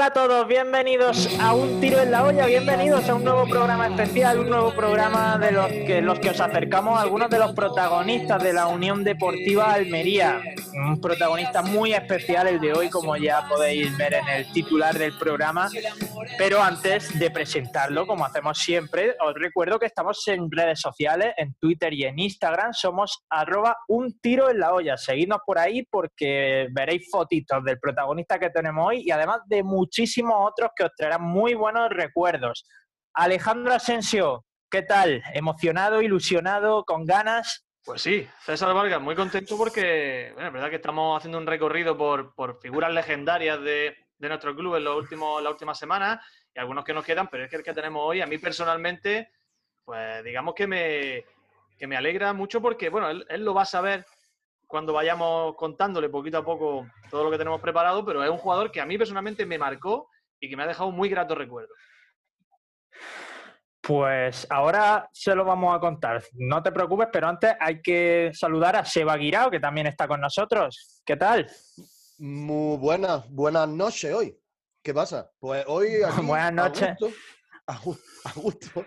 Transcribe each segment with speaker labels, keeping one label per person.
Speaker 1: Hola a todos, bienvenidos a Un Tiro en la Olla, bienvenidos a un nuevo programa especial, un nuevo programa de los que, los que os acercamos a algunos de los protagonistas de la Unión Deportiva Almería. Un protagonista muy especial el de hoy, como ya podéis ver en el titular del programa. Pero antes de presentarlo, como hacemos siempre, os recuerdo que estamos en redes sociales, en Twitter y en Instagram, somos arroba un tiro en la olla. Seguidnos por ahí porque veréis fotitos del protagonista que tenemos hoy y además de muchísimos otros que os traerán muy buenos recuerdos. Alejandro Asensio, ¿qué tal? ¿Emocionado, ilusionado, con ganas?
Speaker 2: Pues sí, César Vargas, muy contento porque, bueno, es verdad que estamos haciendo un recorrido por, por figuras legendarias de, de, nuestro club en los últimos, las últimas semanas y algunos que nos quedan, pero es que el que tenemos hoy, a mí personalmente, pues digamos que me, que me alegra mucho porque, bueno, él lo va a saber cuando vayamos contándole poquito a poco todo lo que tenemos preparado, pero es un jugador que a mí personalmente me marcó y que me ha dejado muy grato recuerdo.
Speaker 1: Pues ahora se lo vamos a contar. No te preocupes, pero antes hay que saludar a Seba Guirao, que también está con nosotros. ¿Qué tal?
Speaker 3: Muy buenas, buenas noches hoy. ¿Qué pasa? Pues hoy. Aquí,
Speaker 1: buenas noches.
Speaker 3: A gusto, a gusto.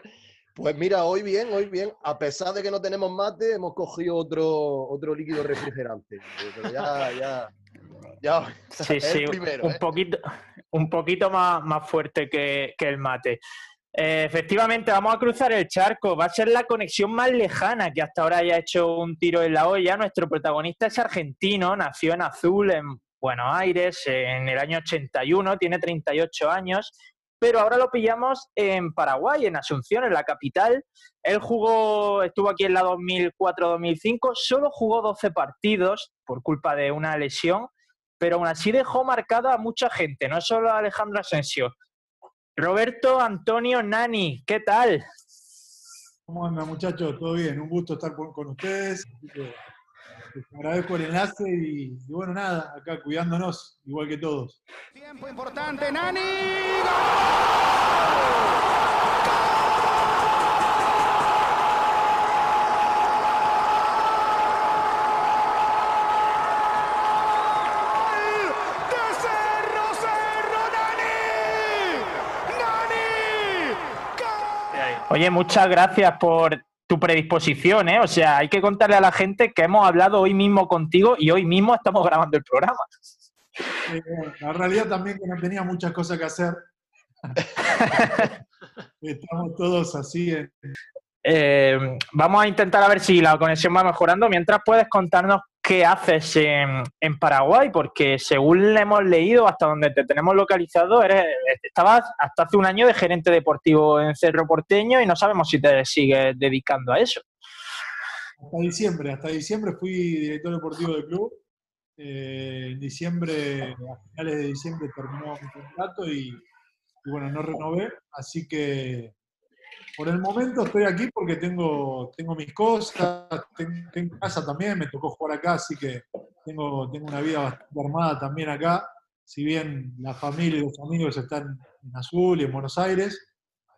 Speaker 3: Pues mira, hoy bien, hoy bien. A pesar de que no tenemos mate, hemos cogido otro, otro líquido refrigerante. Pero ya, ya, ya.
Speaker 1: Sí, sí, primero, un, ¿eh? poquito, un poquito más, más fuerte que, que el mate. Eh, efectivamente, vamos a cruzar el charco. Va a ser la conexión más lejana que hasta ahora haya hecho un tiro en la olla. Nuestro protagonista es argentino, nació en Azul, en Buenos Aires, en el año 81, tiene 38 años pero ahora lo pillamos en Paraguay, en Asunción, en la capital. Él jugó, estuvo aquí en la 2004-2005, solo jugó 12 partidos por culpa de una lesión, pero aún así dejó marcada a mucha gente, no solo a Alejandro Asensio. Roberto Antonio Nani, ¿qué tal?
Speaker 4: ¿Cómo andan muchachos? ¿Todo bien? Un gusto estar con ustedes. Les agradezco el enlace y, y, bueno, nada, acá cuidándonos, igual que todos.
Speaker 5: Tiempo importante, Nani.
Speaker 1: Oye, muchas gracias por tu predisposición, ¿eh? O sea, hay que contarle a la gente que hemos hablado hoy mismo contigo y hoy mismo estamos grabando el programa.
Speaker 4: Eh, la realidad también que no tenía muchas cosas que hacer. Estamos todos así. En...
Speaker 1: Eh, vamos a intentar a ver si la conexión va mejorando. Mientras puedes contarnos qué haces en, Paraguay, porque según le hemos leído, hasta donde te tenemos localizado, eres, estabas hasta hace un año de gerente deportivo en Cerro Porteño y no sabemos si te sigues dedicando a eso.
Speaker 4: Hasta diciembre, hasta diciembre fui director deportivo del club. Eh, en diciembre, a finales de diciembre terminó mi contrato y, y bueno, no renové, así que por el momento estoy aquí porque tengo, tengo mis cosas, tengo, tengo, casa también, me tocó jugar acá, así que tengo, tengo una vida bastante armada también acá. Si bien la familia y los amigos están en Azul y en Buenos Aires,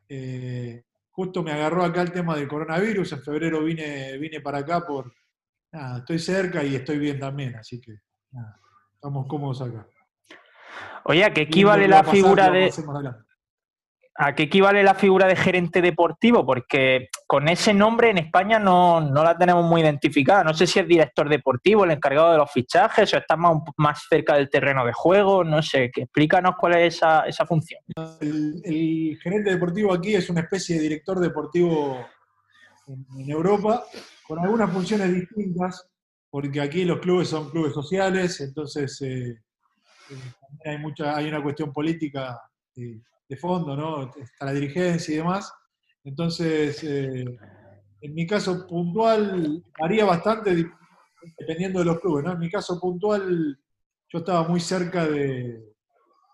Speaker 4: eh, justo me agarró acá el tema del coronavirus. En febrero vine, vine para acá por. Nada, estoy cerca y estoy bien también, así que nada, estamos cómodos acá.
Speaker 1: Oye, ¿qué equivale la figura de.? ¿A qué equivale la figura de gerente deportivo? Porque con ese nombre en España no, no, la tenemos muy identificada. No sé si es director deportivo, el encargado de los fichajes, o está más, más cerca del terreno de juego. No sé, que explícanos cuál es esa, esa función.
Speaker 4: El, gerente deportivo aquí es una especie de director deportivo en, Europa, con algunas funciones distintas, porque aquí los clubes son clubes sociales, entonces eh, también hay, mucha, hay una cuestión política. Eh, de fondo, ¿no? Está la dirigencia y demás. Entonces, eh, en mi caso puntual, varía bastante dependiendo de los clubes, ¿no? En mi caso puntual, yo estaba muy cerca de,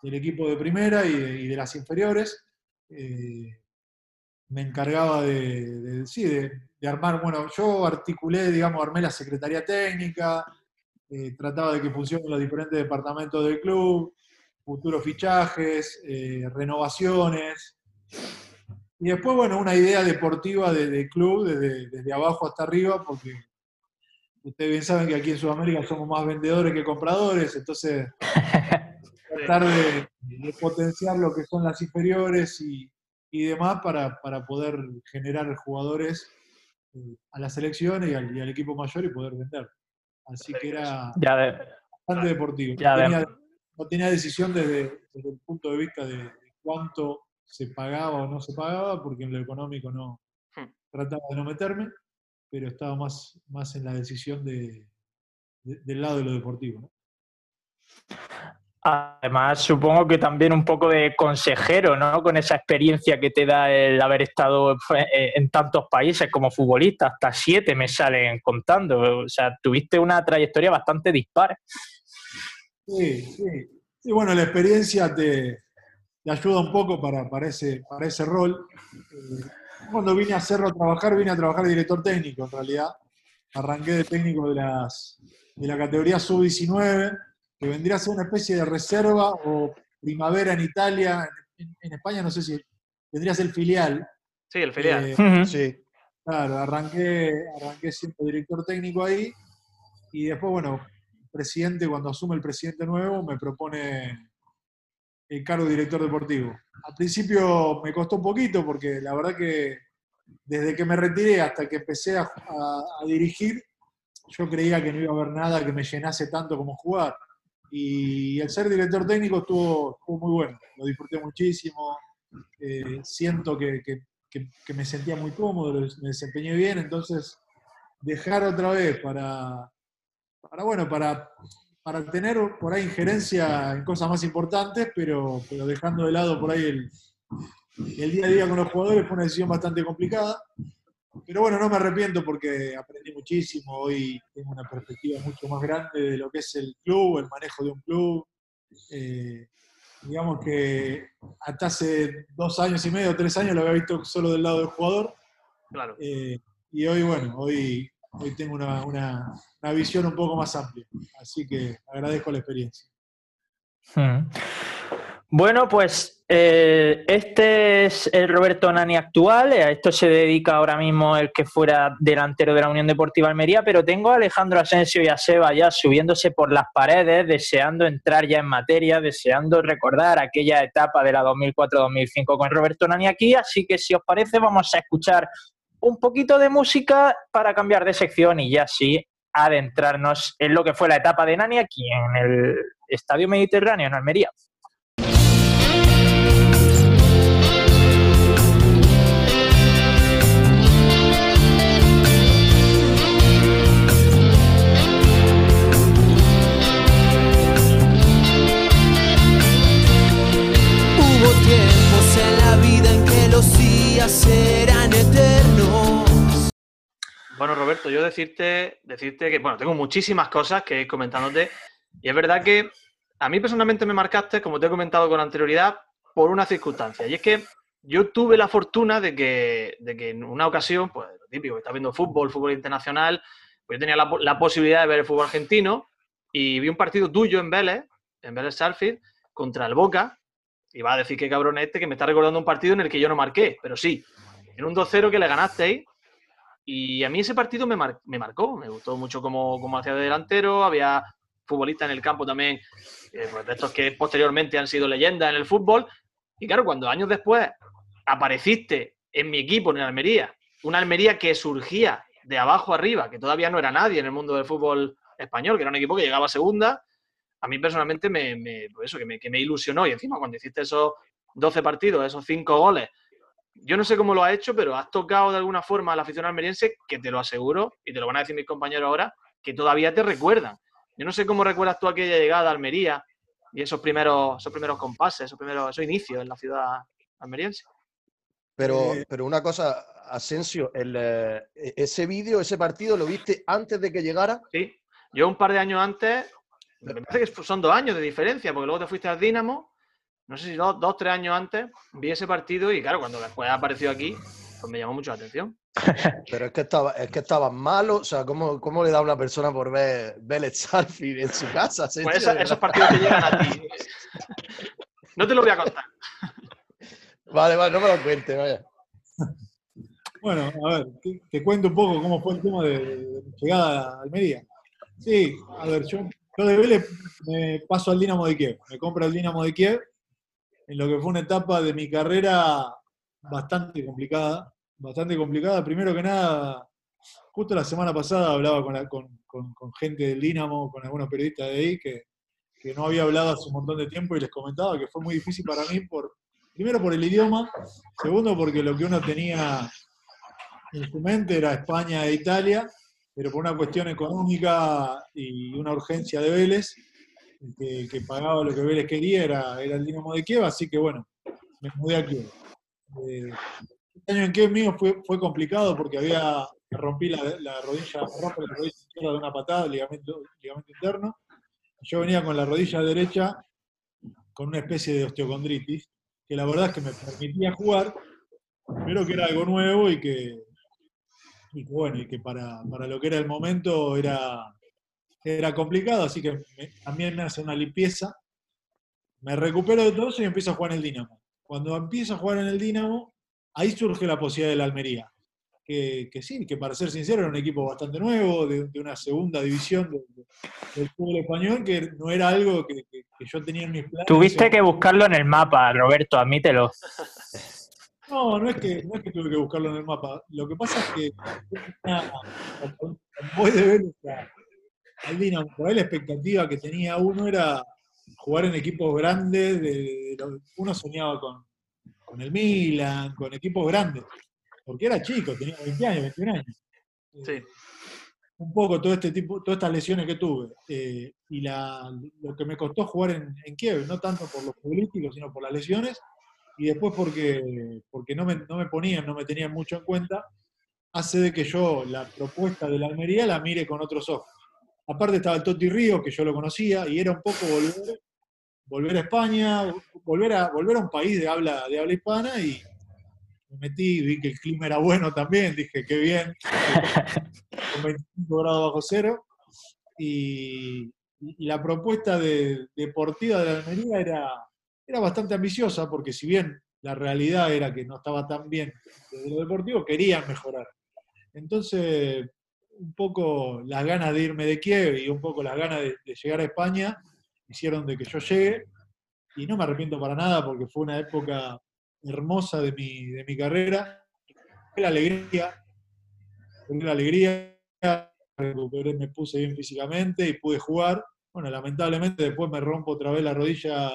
Speaker 4: del equipo de primera y de, las inferiores. Eh, me encargaba de, de sí, de, armar, bueno, yo articulé, digamos, armé la secretaría técnica, eh, trataba de que funcionen los diferentes departamentos del club, futuros fichajes, eh, renovaciones. Y después, bueno, una idea deportiva de, de club desde, desde abajo hasta arriba, porque ustedes bien saben que aquí en Sudamérica somos más vendedores que compradores, entonces tratar de, de potenciar lo que son las inferiores y, y demás para, para poder generar jugadores eh, a las selecciones y al, y al equipo mayor y poder vender. Así que era
Speaker 1: Ya de-
Speaker 4: bastante deportivo.
Speaker 1: Ya de-
Speaker 4: no tenía decisión desde, desde el punto de vista de, de cuánto se pagaba o no se pagaba, porque en lo económico no
Speaker 2: Hmm.
Speaker 4: trataba de no meterme, pero estaba más, más en la decisión de, de- del lado de lo deportivo. ¿no?
Speaker 1: Además, supongo que también un poco de consejero, ¿no? Con esa experiencia que te da el haber estado en tantos países como futbolista, hasta siete me salen contando. O sea, tuviste una trayectoria bastante dispar.
Speaker 4: Sí, sí. Y bueno, la experiencia te, te ayuda un poco para, para, ese, para ese rol. Eh, cuando vine a Cerro a trabajar, vine a trabajar de director técnico, en realidad. Arranqué de técnico de, las, de la categoría sub-19, que vendría a ser una especie de reserva o primavera en Italia. En, en España no sé si vendría a ser el filial.
Speaker 2: Sí, el filial.
Speaker 4: Eh.
Speaker 3: Sí.
Speaker 4: Claro, arranqué, arranqué siendo director técnico ahí y después, bueno, presidente, cuando asume el presidente nuevo, me propone el cargo de director deportivo. Al principio me costó un poquito porque la verdad que desde que me retiré hasta que empecé a, dirigir, yo creía que no iba a haber nada que me llenase tanto como jugar. Y el ser director técnico estuvo, estuvo muy bueno, lo disfruté muchísimo, eh, siento que, que- que- que me sentía muy cómodo, me desempeñé bien, entonces dejar otra vez para, para bueno, para, para tener por ahí injerencia en cosas más importantes, pero, pero dejando de lado por ahí el, el día a día con los jugadores fue una decisión bastante complicada. Pero bueno, no me arrepiento porque aprendí muchísimo. Hoy tengo una perspectiva mucho más grande de lo que es el club, el manejo de un club. Eh, digamos que hasta hace dos años y medio, tres años lo había visto solo del lado del jugador.
Speaker 2: Claro.
Speaker 4: Eh, y hoy, bueno, hoy, hoy tengo una, una- una visión un poco más amplia. Así que agradezco la experiencia.
Speaker 1: Mm. Bueno, pues eh, este es el Roberto Nani actual, a esto se dedica ahora mismo el que fuera delantero de la Unión Deportiva Almería, pero tengo a Alejandro Asensio y a Seba ya subiéndose por las paredes, deseando entrar ya en materia, deseando recordar aquella etapa de la 2004-2005 con Roberto Nani aquí, así que si os parece vamos a escuchar un poquito de música para cambiar de sección y ya sí adentrarnos en lo que fue la etapa de Nani aquí en el Estadio Mediterráneo en Almería.
Speaker 6: Hubo tiempos en la vida en que los días eran.
Speaker 2: Bueno, Roberto, yo decirte, decirte que, bueno, tengo muchísimas cosas que ir comentándote. Y es verdad que a mí personalmente me marcaste, como te he comentado con anterioridad, por una circunstancia. Y es que yo tuve la fortuna de que, de que en una ocasión, pues lo típico, que estás viendo fútbol, fútbol internacional, pues yo tenía la, po- la posibilidad de ver el fútbol argentino y vi un partido tuyo en Vélez, en Vélez Salfield, contra el Boca. Y va a decir que cabrón es este que me está recordando un partido en el que yo no marqué, pero sí. En un 2-0 que le ganasteis y a mí ese partido me, me marcó, me gustó mucho como, como hacía de delantero, había futbolistas en el campo también, eh, pues de estos que posteriormente han sido leyendas en el fútbol. Y claro, cuando años después apareciste en mi equipo, en Almería, una Almería que surgía de abajo arriba, que todavía no era nadie en el mundo del fútbol español, que era un equipo que llegaba a segunda, a mí personalmente me, me- pues eso, que me, que me ilusionó. Y encima cuando hiciste esos 12 partidos, esos 5 goles, yo no sé cómo lo has hecho, pero has tocado de alguna forma a la afición almeriense, que te lo aseguro, y te lo van a decir mis compañeros ahora, que todavía te recuerdan. Yo no sé cómo recuerdas tú aquella llegada a Almería y esos primeros, esos primeros compases, esos primeros, esos inicios en la ciudad almeriense.
Speaker 3: Pero, pero una cosa, Asensio, el, eh, ese vídeo, ese partido, ¿lo viste antes de que llegara?
Speaker 2: Sí. Yo un par de años antes, me parece que son dos años de diferencia, porque luego te fuiste al Dinamo, no sé si dos, dos tres años antes, vi ese partido y claro, cuando después ha aparecido aquí, pues me llamó mucho la atención.
Speaker 3: Pero es que estaba, es que estaba malo, o sea, ¿cómo, cómo le da a una persona por ver Vélez Salford en su casa?
Speaker 2: Pues esos partidos que llegan a ti. No te lo voy a contar.
Speaker 3: Vale, vale, no me lo cuente, vaya.
Speaker 4: Bueno, a ver, te, te cuento un poco cómo fue el tema de, de mi llegada a Almería. Sí, a ver, yo, yo de Vélez me paso al Dinamo de Kiev, me compro el Dinamo de Kiev, en lo que fue una etapa de mi carrera bastante complicada, bastante complicada. Primero que nada, justo la semana pasada hablaba con, la- con- con- gente del Dinamo, con algunos periodistas de ahí, que, que no había hablado hace un montón de tiempo y les comentaba que fue muy difícil para mí, por, primero por el idioma, segundo porque lo que uno tenía en su mente era España e Italia, pero por una cuestión económica y una urgencia de Vélez, que, pagaba lo que Vélez quería, era, era el Dinamo de Kiev, así que bueno, me mudé a Kiev. Eh, este año en Kiev mío fue, fue complicado porque había, rompí la, la rodilla, me rompe la rodilla izquierda de una patada, ligamento, ligamento interno, yo venía con la rodilla derecha con una especie de osteocondritis, que la verdad es que me permitía jugar, pero que era algo nuevo y que, y bueno, y que para, para lo que era el momento era, era complicado, así que me- también me hace una limpieza, me recupero de todo eso y empiezo a jugar en el Dinamo. Cuando empiezo a jugar en el Dinamo, ahí surge la posibilidad de la Almería. Que, que sí, que para ser sincero era un equipo bastante nuevo, de, de una segunda división de- de- del fútbol español, que no era algo que, que- que yo tenía en mis planes.
Speaker 1: Tuviste que buscarlo en el mapa, Roberto, admítelo.
Speaker 4: No, no es, que, no es que tuve que buscarlo en el mapa. Lo que pasa es que cuando voy de al Dinamo, por ahí la expectativa que tenía uno era jugar en equipos grandes. de- de uno soñaba con, con el Milan, con equipos grandes, porque era chico, tenía 20 años, 21 años.
Speaker 2: Sí.
Speaker 4: Un poco todo este tipo, todas estas lesiones que tuve. eh, y la, lo que me costó jugar en, en Kiev, no tanto por los políticos, sino por las lesiones, y después porque, porque no, me, no me ponían, no me tenían mucho en cuenta, hace de que yo la propuesta de la Almería la mire con otros ojos. Aparte estaba el Totti Ríos, que yo lo conocía, y era un poco volver, volver a España, volver a, volver a un país de habla, de habla hispana, y me metí, vi que el clima era bueno también, dije, qué bien, con 25 grados bajo cero, y, y la propuesta de- deportiva de la Almería era, era bastante ambiciosa, porque si bien la realidad era que no estaba tan bien desde lo deportivo, querían mejorar. Entonces, un poco las ganas de irme de Kiev y un poco las ganas de, llegar a España hicieron de que yo llegue, y no me arrepiento para nada porque fue una época hermosa de mi, de mi carrera. La alegría, la alegría, recuperé, me puse bien físicamente y pude jugar. Bueno, lamentablemente después me rompo otra vez la rodilla,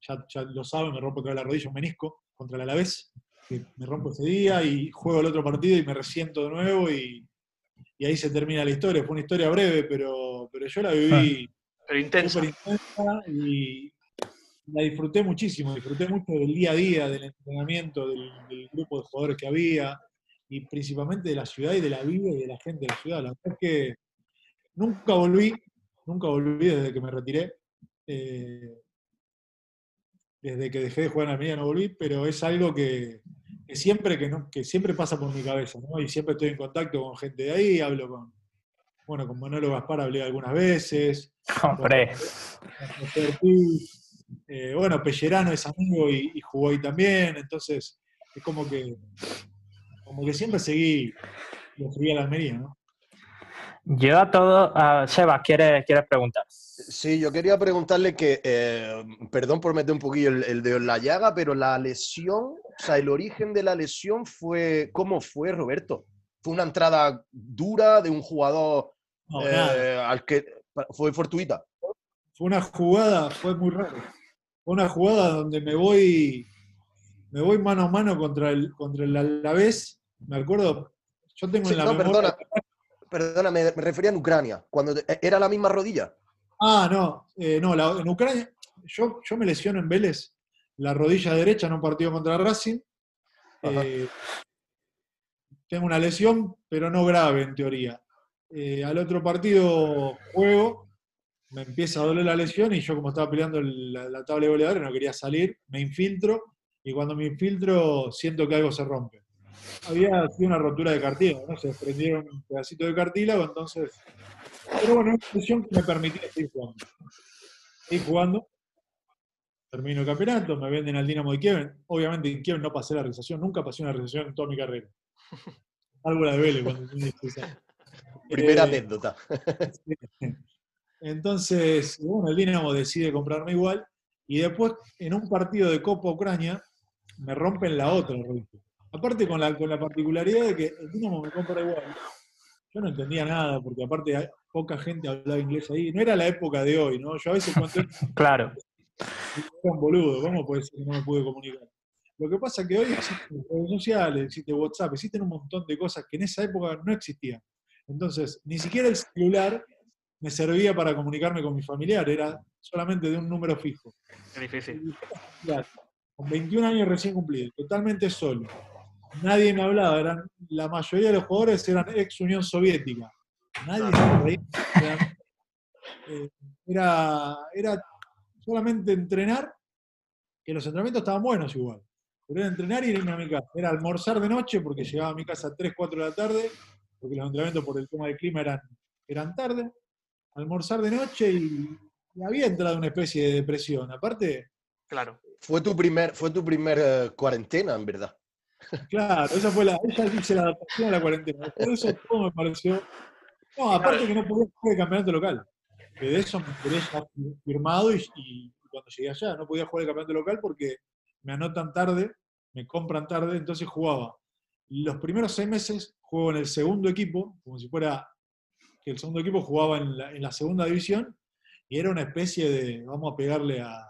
Speaker 4: ya, lo saben, me rompo otra vez la rodilla, un menisco contra el Alavés, me rompo ese día y juego el otro partido y me resiento de nuevo y, y ahí se termina la historia. Fue una historia breve, pero, pero yo la viví
Speaker 2: Pero intensa.
Speaker 4: súper intensa y la disfruté muchísimo, disfruté mucho del día a día, del entrenamiento, del, del grupo de jugadores que había y principalmente de la ciudad y de la vida y de la gente de la ciudad. La verdad es que nunca volví, nunca volví desde que me retiré. eh, desde que dejé de jugar en Almería no volví, pero es algo que, que siempre que, no, que siempre pasa por mi cabeza, ¿no? Y siempre estoy en contacto con gente de ahí, hablo con, bueno, con Manolo Gaspar hablé algunas veces,
Speaker 1: Hombre,
Speaker 4: eh, bueno, Pellerano es amigo y, y jugó ahí también, entonces es como que, como que siempre seguí, lo seguí a la Almería, ¿no?
Speaker 1: yo a todos. ah, Sebas, ¿quieres, ¿quieres preguntar?
Speaker 3: Sí, yo quería preguntarle que, eh, perdón por meter un poquillo el, el dedo en la llaga, pero la lesión, o sea, el origen de la lesión fue, ¿cómo fue, Roberto? ¿Fue una entrada dura de un jugador
Speaker 4: No,
Speaker 3: eh, al que fue fortuita?
Speaker 4: Fue una jugada, fue muy raro. Fue una jugada donde me voy, me voy mano a mano contra el, contra el Alavés. Me acuerdo, yo tengo
Speaker 3: Sí,
Speaker 4: en la
Speaker 3: no,
Speaker 4: memoria.
Speaker 3: perdona, perdona, me, me refería en Ucrania, cuando era la misma rodilla.
Speaker 4: Ah, no, eh, no, la- en Ucrania, yo, yo me lesiono en Vélez la rodilla derecha en un partido contra Racing. Eh, tengo una lesión, pero no grave en teoría. Eh, al otro partido juego, me empieza a doler la lesión y yo como estaba peleando el- la, la tabla de goleadores no quería salir, me infiltro y cuando me infiltro siento que algo se rompe. había sido una rotura de cartílago, ¿no? Se desprendieron un pedacito de cartílago, entonces. Pero bueno, una lesión que me permitía seguir jugando. Seguir jugando. Termino el campeonato, me venden al Dinamo de Kiev. Obviamente en Kiev no pasé la realización, nunca pasé una realización en toda mi carrera. Algo la de Vélez cuando tenía 16 años.
Speaker 3: Primera
Speaker 4: Eh,
Speaker 3: anécdota.
Speaker 4: Entonces, bueno, el Dinamo decide comprarme igual y después en un partido de Copa Ucrania me rompen la otra rodilla. Aparte con la, con la particularidad de que el Dinamo me compra igual. Yo no entendía nada porque aparte poca gente hablaba inglés ahí. No era la época de hoy, ¿no? Yo a veces cuento
Speaker 1: Claro.
Speaker 4: era un boludo, ¿cómo puede ser que no me pude comunicar? Lo que pasa es que hoy existen redes sociales, existe WhatsApp, existen un montón de cosas que en esa época no existían. Entonces, ni siquiera el celular me servía para comunicarme con mi familiar, era solamente de un número fijo.
Speaker 2: Qué difícil.
Speaker 4: Con 21 años recién cumplidos, totalmente solo. Nadie me hablaba, eran, la mayoría de los jugadores eran ex Unión Soviética. Nadie se reía. Eh, Era, era solamente entrenar, que los entrenamientos estaban buenos igual. Pero era entrenar y irme a mi casa. Era almorzar de noche, porque llegaba a mi casa a 3, 4 de la tarde, porque los entrenamientos por el tema del clima eran, eran tarde. Almorzar de noche y, y había entrado una especie de depresión. Aparte,
Speaker 2: Claro.
Speaker 3: Fue tu primer, fue tu primer eh, cuarentena, en verdad.
Speaker 4: Claro, esa fue la, ella la adaptación a la cuarentena. De eso todo me pareció. No, aparte que no podía jugar el campeonato local. Que de eso me enteré firmado y, y cuando llegué allá no podía jugar el campeonato local porque me anotan tarde, me compran tarde, entonces jugaba. Los primeros seis meses juego en el segundo equipo, como si fuera que el segundo equipo jugaba en la, en la segunda división y era una especie de vamos a pegarle a,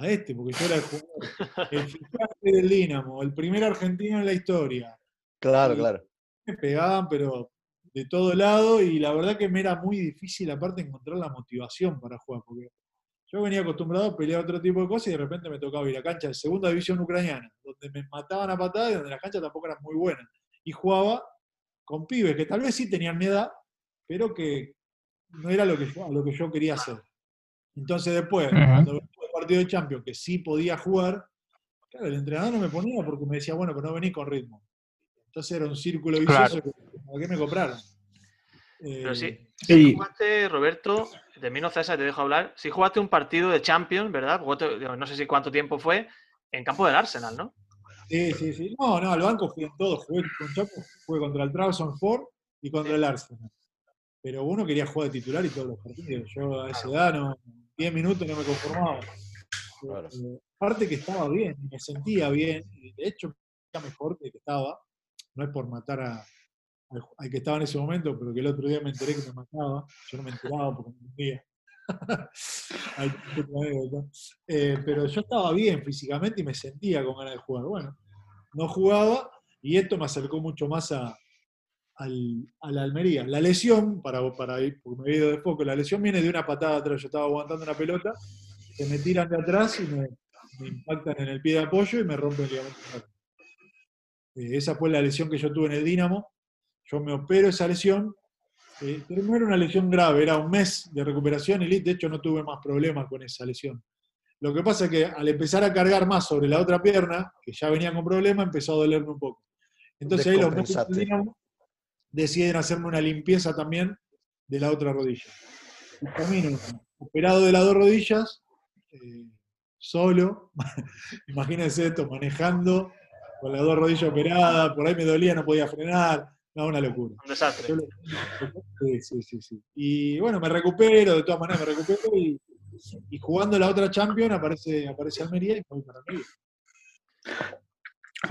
Speaker 4: a este, porque yo era el jugador, el fichaje del Dinamo, el primer argentino en la historia.
Speaker 3: Claro,
Speaker 4: Y-
Speaker 3: claro.
Speaker 4: Me pegaban, pero de todo lado, y la verdad que me era muy difícil aparte encontrar la motivación para jugar, porque yo venía acostumbrado a pelear otro tipo de cosas y de repente me tocaba ir a cancha de segunda división ucraniana, donde me mataban a patadas y donde las canchas tampoco eran muy buenas. Y jugaba con pibes que tal vez sí tenían mi edad, pero que no era lo que yo, lo que yo quería hacer. Entonces después, cuando venía partido de Champions, que sí podía jugar, claro, el entrenador no me ponía porque me decía, bueno, pero no venís con ritmo. Entonces era un círculo vicioso que ¿para qué me compraron?
Speaker 2: Pero
Speaker 4: Eh,
Speaker 2: sí,
Speaker 1: Y-
Speaker 2: sí jugaste, Roberto, termino César, te dejo hablar. Sí jugaste un partido de Champions, ¿verdad? No sé si cuánto tiempo fue, en campo del Arsenal, ¿no?
Speaker 4: Sí, sí, sí. No, no, al banco fui en todo. Jugué con jugué contra el Trabzonspor y contra el Arsenal. Pero uno quería jugar de titular y todos los partidos. Yo a esa edad, no, 10 minutos no me conformaba. Eh, aparte que estaba bien, me sentía bien. De hecho, era mejor que el que estaba. No es por matar a, al, que estaba en ese momento, pero que el otro día me enteré que me mataba. Yo no me enteraba porque no entendía. Eh, pero yo estaba bien físicamente y me sentía con ganas de jugar. Bueno, no jugaba y esto me acercó mucho más a, al- a la Almería. La lesión, para, para ir, porque me he ido de foco, la lesión viene de una patada atrás. Yo estaba aguantando una pelota, se me tiran de atrás y me, me impactan en el pie de apoyo y me rompen el ligamento. Eh, esa fue la lesión que yo tuve en el Dinamo. Yo me opero esa lesión. eh, pero no era una lesión grave, era un mes de recuperación y de hecho no tuve más problemas con esa lesión. Lo que pasa es que al empezar a cargar más sobre la otra pierna, que ya venía con problemas, empezó a dolerme un poco. Entonces ahí los médicos del. Dinamo deciden hacerme una limpieza también de la otra rodilla. Y termino operado de las dos rodillas, eh, solo, imagínense esto, manejando con las dos rodillas operadas, por ahí me dolía, no podía frenar, no, una locura.
Speaker 2: Un desastre.
Speaker 4: Sí, sí, sí. Y bueno, me recupero, de todas maneras me recupero y, y jugando la otra Champions aparece, aparece Almería y voy para Almería.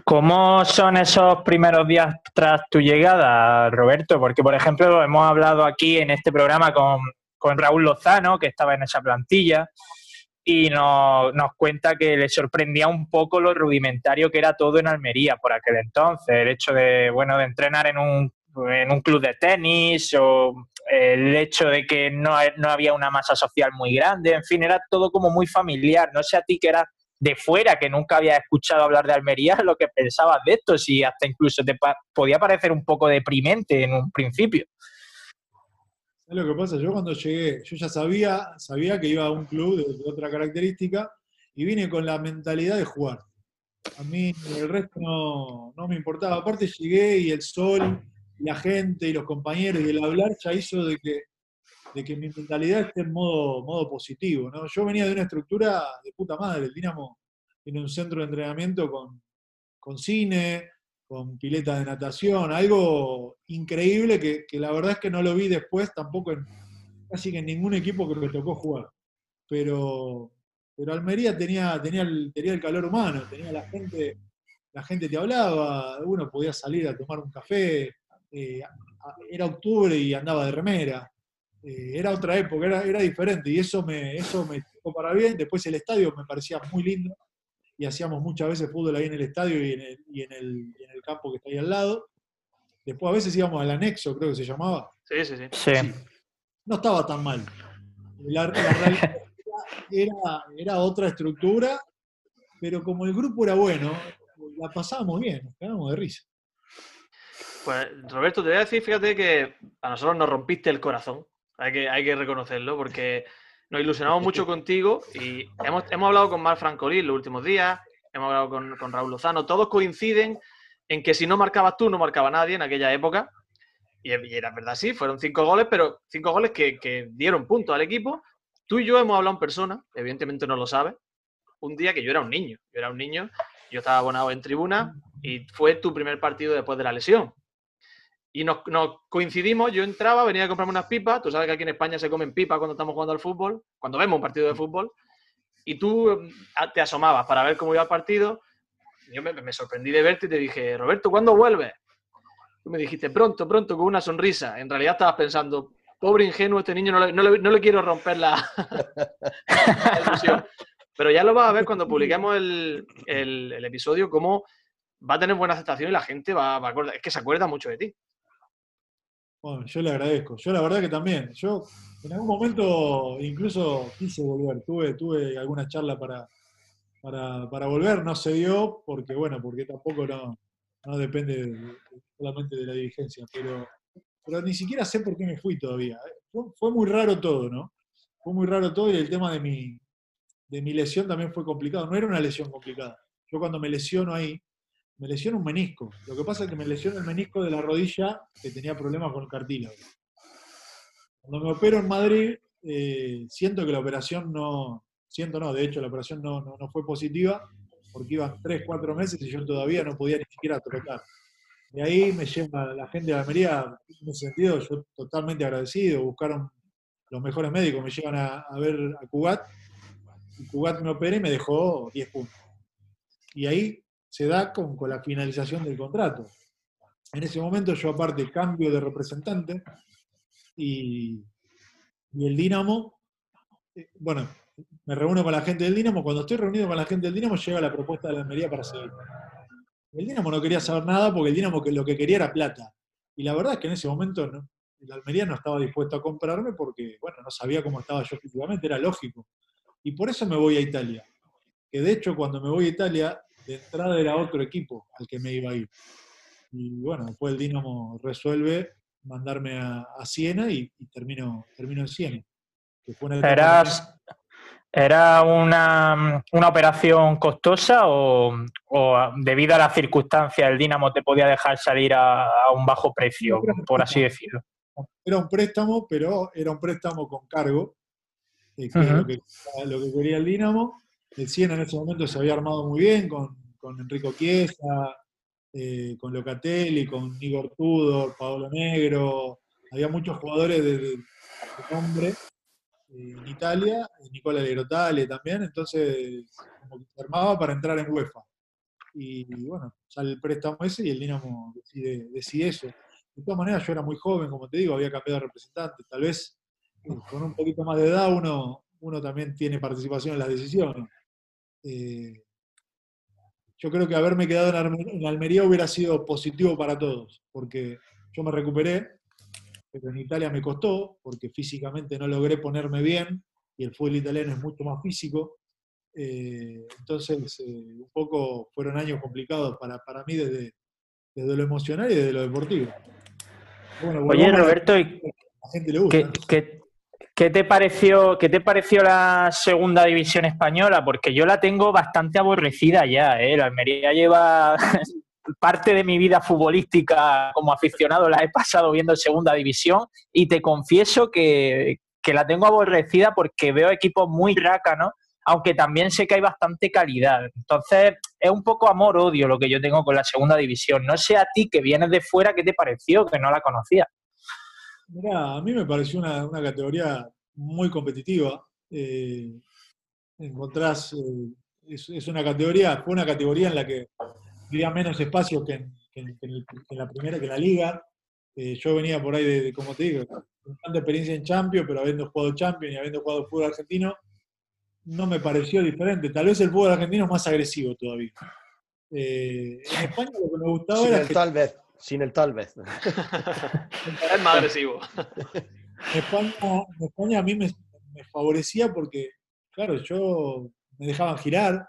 Speaker 1: ¿Cómo son esos primeros días tras tu llegada, Roberto? Porque, por ejemplo, hemos hablado aquí en este programa con, con Raúl Lozano, que estaba en esa plantilla, y nos, cuenta que le sorprendía un poco lo rudimentario que era todo en Almería por aquel entonces. El hecho de, bueno, de entrenar en un, en un club de tenis o el hecho de que no, no había una masa social muy grande, en fin, era todo como muy familiar. No sé a ti que eras de fuera, que nunca había escuchado hablar de Almería, lo que pensabas de esto, si hasta incluso te podía parecer un poco deprimente en un principio.
Speaker 4: ¿Sabes lo que pasa? Yo cuando llegué, yo ya sabía, sabía que iba a un club de, otra característica y vine con la mentalidad de jugar. A mí el resto no, no me importaba. Aparte llegué y el sol, la gente y los compañeros y el hablar ya hizo de que, de que mi mentalidad esté en modo, modo positivo. ¿no? Yo venía de una estructura de puta madre. El Dinamo tiene un centro de entrenamiento con, con cine, con pileta de natación, algo increíble que, que la verdad es que no lo vi después tampoco en casi que en ningún equipo que me tocó jugar. Pero, pero Almería tenía, tenía, el, tenía el calor humano, tenía la gente, la gente te hablaba, uno podía salir a tomar un café, eh, era octubre y andaba de remera. Eh, era otra época, era, diferente y eso me, eso me para bien. Después el estadio me parecía muy lindo y hacíamos muchas veces fútbol ahí en el estadio y en el, y en el, y en el campo que está ahí al lado. Después a veces íbamos al anexo, creo que se llamaba.
Speaker 2: Sí, sí, sí.
Speaker 1: Sí.
Speaker 4: No estaba tan mal. La, la realidad era, era otra estructura, pero como el grupo era bueno, la pasábamos bien, nos quedábamos de risa.
Speaker 2: Pues Roberto, te voy a decir, fíjate que a nosotros nos rompiste el corazón. Hay que, hay que reconocerlo porque nos ilusionamos mucho contigo y hemos, hemos hablado con Mar Francolín los últimos días, hemos hablado con, con Raúl Lozano, todos coinciden en que si no marcabas tú, no marcaba nadie en aquella época. Y, y era verdad, sí, fueron cinco goles, pero cinco goles que, que dieron puntos al equipo. Tú y yo hemos hablado en persona, evidentemente no lo sabes, un día que yo era un niño. Yo era un niño, yo estaba abonado en tribuna y fue tu primer partido después de la lesión. Y nos, coincidimos, yo entraba, venía a comprarme unas pipas, tú sabes que aquí en España se comen pipas cuando estamos jugando al fútbol, cuando vemos un partido de fútbol, y tú eh, te asomabas para ver cómo iba el partido. Yo me, sorprendí de verte y te dije, Roberto, ¿cuándo vuelves? Tú me dijiste, pronto, pronto, con una sonrisa. En realidad estabas pensando, pobre ingenuo, este niño no le, no no le quiero romper la, la ilusión. Pero ya lo vas a ver cuando publiquemos el, el- el episodio, cómo va a tener buena aceptación y la gente va, va a acordar. Es que se acuerda mucho de ti.
Speaker 4: Bueno, yo le agradezco. Yo la verdad que también. Yo en algún momento incluso quise volver. Tuve, tuve alguna charla para, para, para volver. No se dio porque, bueno, porque tampoco no, no depende de- solamente de la dirigencia. Pero, pero ni siquiera sé por qué me fui todavía. Fue, fue muy raro todo, ¿no? Fue muy raro todo y el tema de mi, de mi lesión también fue complicado. No era una lesión complicada. Yo cuando me lesiono ahí, me lesiono un menisco. Lo que pasa es que me lesiono el menisco de la rodilla que tenía problemas con el cartílago. Cuando me opero en Madrid, eh, siento que la operación no, siento no, de hecho la operación no, no, fue positiva porque iban 3, 4 meses y yo todavía no podía ni siquiera trotar. De ahí me lleva la gente de Almería, en ese sentido, yo totalmente agradecido, buscaron los mejores médicos, me llevan a, ver a Cugat, y Cugat me opera y me dejó 10 puntos. Y ahí se da con, con la finalización del contrato. En ese momento yo aparte cambio de representante y, y el Dinamo, eh, bueno, me reúno con la gente del Dinamo, cuando estoy reunido con la gente del Dinamo llega la propuesta de la Almería para seguir. El Dinamo no quería saber nada porque el Dinamo lo que quería era plata. Y la verdad es que en ese momento no, el Almería no estaba dispuesto a comprarme porque, bueno, no sabía cómo estaba yo físicamente, era lógico. Y por eso me voy a Italia. Que de hecho cuando me voy a Italia, de entrada era otro equipo al que me iba a ir. Y bueno, después el Dinamo resuelve mandarme a, a Siena y, y termino, termino en Siena. Que fue una
Speaker 1: ¿Eras, ¿Era una, una operación costosa o, o debido a las circunstancias el Dinamo te podía dejar salir a, a un bajo precio, por así decirlo?
Speaker 4: Era un préstamo, pero era un préstamo con cargo, eh, que es
Speaker 1: Ujú.
Speaker 4: lo, que, lo que quería el Dinamo. El Siena en ese momento se había armado muy bien con, con Enrico Chiesa, eh, con Locatelli, con Igor Tudor, Paolo Negro. Había muchos jugadores de, de- nombre eh, en Italia, Nicola Legrotale también, entonces como que se armaba para entrar en UEFA. Y, bueno, sale el préstamo ese y el Dinamo decide, decide eso. De todas maneras, yo era muy joven, como te digo, había cambiado de representante. Tal vez eh, con un poquito más de edad uno, uno también tiene participación en las decisiones. Yo creo que haberme quedado en, Almería hubiera sido positivo para todos, porque yo me recuperé, pero en Italia me costó, porque físicamente no logré ponerme bien, y el fútbol italiano es mucho más físico. Eh, entonces, eh, un poco fueron años complicados para, para mí desde, desde lo emocional y desde lo deportivo. Bueno,
Speaker 1: Oye, Roberto, ¿y
Speaker 4: a la gente le gusta.
Speaker 1: ¿qué,
Speaker 4: ¿no?
Speaker 1: qué- ¿Qué te pareció, qué te pareció la segunda división española? Porque yo la tengo bastante aborrecida ya, ¿eh? La Almería lleva parte de mi vida futbolística como aficionado, la he pasado viendo en segunda división y te confieso que, que la tengo aborrecida porque veo equipos muy rácanos, aunque también sé que hay bastante calidad. Entonces, es un poco amor-odio lo que yo tengo con la segunda división. No sé a ti que vienes de fuera, ¿qué te pareció? Que no la conocía.
Speaker 4: Mirá, a mí me pareció una, una categoría muy competitiva. Eh, encontrás, eh, es, es una categoría, fue una categoría en la que había menos espacio que en, que en- que en el- que en la primera, que en la liga. Eh, yo venía por ahí de, de, como te digo, con tanta experiencia en Champions, pero habiendo jugado Champions y habiendo jugado fútbol argentino, no me pareció diferente. Tal vez el fútbol argentino es más agresivo todavía. En España lo que me gustaba
Speaker 3: Sin
Speaker 4: era
Speaker 3: tal vez, sin el tal vez.
Speaker 2: Es más agresivo.
Speaker 4: en España, España a mí me, me favorecía porque, claro, yo me dejaban girar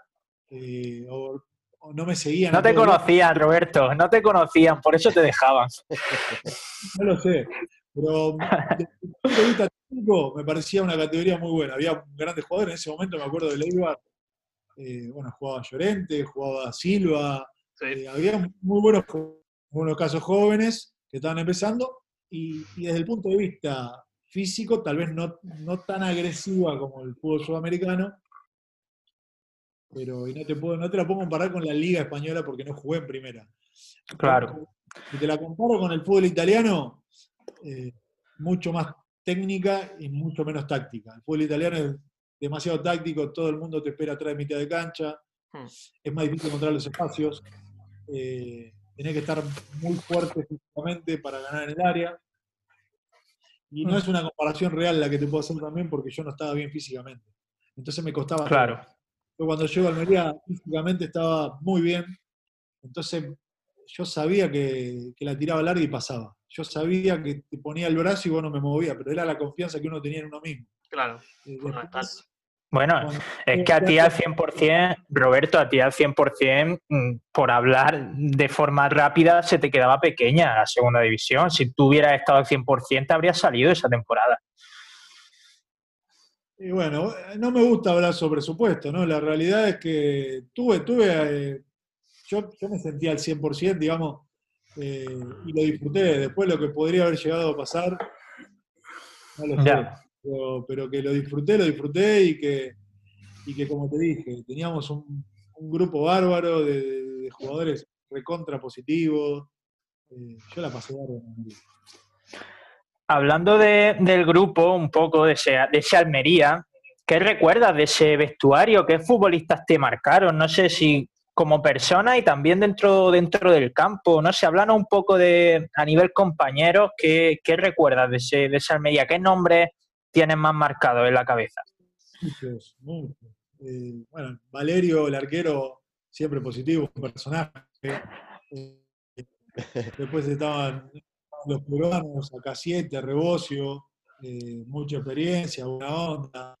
Speaker 4: eh, o, o no me seguían.
Speaker 1: No te conocían, Roberto, no te conocían, por eso te dejaban.
Speaker 4: No lo sé, pero desde el punto de vista técnico me parecía una categoría muy buena. Había grandes jugadores, en ese momento me acuerdo de Leibar, eh, bueno, jugaba Llorente, jugaba Silva,
Speaker 2: Sí.
Speaker 4: eh, había muy buenos, jo- buenos casos jóvenes que estaban empezando y, y desde el punto de vista físico, tal vez no, no tan agresiva como el fútbol sudamericano, pero y no te, puedo, no te la puedo comparar con la Liga Española porque no jugué en primera.
Speaker 1: Claro.
Speaker 4: Si te la comparo con el fútbol italiano, eh, mucho más técnica y mucho menos táctica. El fútbol italiano es demasiado táctico, todo el mundo te espera atrás de mitad de cancha,
Speaker 2: Hmm.
Speaker 4: es más difícil encontrar los espacios, eh, tenés que estar muy fuerte físicamente para ganar en el área. Y no
Speaker 1: Hmm.
Speaker 4: es una comparación real la que te puedo hacer también porque yo no estaba bien físicamente. Entonces me costaba.
Speaker 1: Claro.
Speaker 4: Yo cuando llego a Almería físicamente estaba muy bien. Entonces yo sabía que, que la tiraba larga y pasaba. Yo sabía que te ponía el brazo y vos no me movía, pero era la confianza que uno tenía en uno mismo.
Speaker 2: Claro,
Speaker 4: Eh, después,
Speaker 1: Bueno, es que a ti al 100%, Roberto, a ti al 100%, mm, por hablar de forma rápida, se te quedaba pequeña la segunda división. Si tú hubieras estado al 100%, te habrías salido esa temporada.
Speaker 4: Y bueno, no me gusta hablar sobre presupuesto, ¿no? La realidad es que tuve, tuve, eh, yo, yo me sentía al 100%, digamos, eh, y lo disfruté. Después lo que podría haber llegado a pasar, no lo sé.
Speaker 1: Ya.
Speaker 4: Pero, que lo disfruté, lo disfruté y que, y que como te dije, teníamos un, grupo bárbaro de, jugadores recontra positivos. Eh, yo la pasé bárbaro.
Speaker 1: Hablando de- del grupo, un poco de ese, de ese Almería, ¿qué recuerdas de ese vestuario? ¿Qué futbolistas te marcaron? No sé si como persona y también dentro, dentro del campo. No sé, háblanos un poco de, a nivel compañeros, ¿qué, qué recuerdas de ese, de ese Almería? ¿Qué nombres tienes más marcados en la cabeza?
Speaker 4: Muchos, muchos. Eh, bueno, Valerio, el arquero, siempre positivo, un personaje. Eh, después estaban los peruanos, Acasiete, Rebocio, eh, mucha experiencia, buena onda.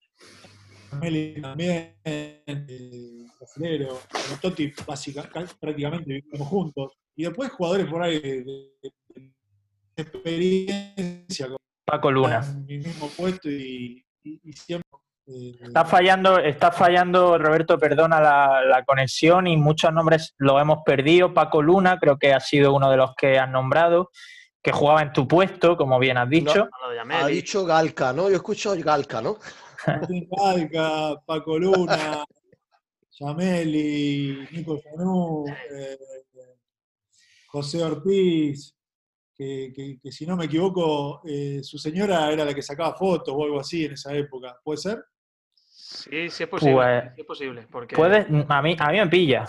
Speaker 4: Meli también, eh, brasilero. Con Totti prácticamente vivimos juntos. Y después jugadores por ahí de, de- de experiencia,
Speaker 1: Paco Luna.
Speaker 4: en mi mismo puesto y, y- y siempre. eh,
Speaker 1: Está fallando, está fallando, Roberto, perdona la, la conexión y muchos nombres los hemos perdido. Paco Luna, creo que ha sido uno de los que has nombrado, que jugaba en tu puesto, como bien has dicho.
Speaker 2: Lo de
Speaker 3: Ha dicho Galca, ¿no? Yo escucho Galca, ¿no?
Speaker 4: Galca, Paco Luna, Yameli, Nico Janú, eh, José Ortiz, que, que- que si no me equivoco, eh, su señora era la que sacaba fotos o algo así en esa época. ¿Puede ser?
Speaker 2: Sí, sí es posible.
Speaker 1: Pues-
Speaker 2: sí es posible. Porque
Speaker 1: Puedes, a mí, a mí me pilla.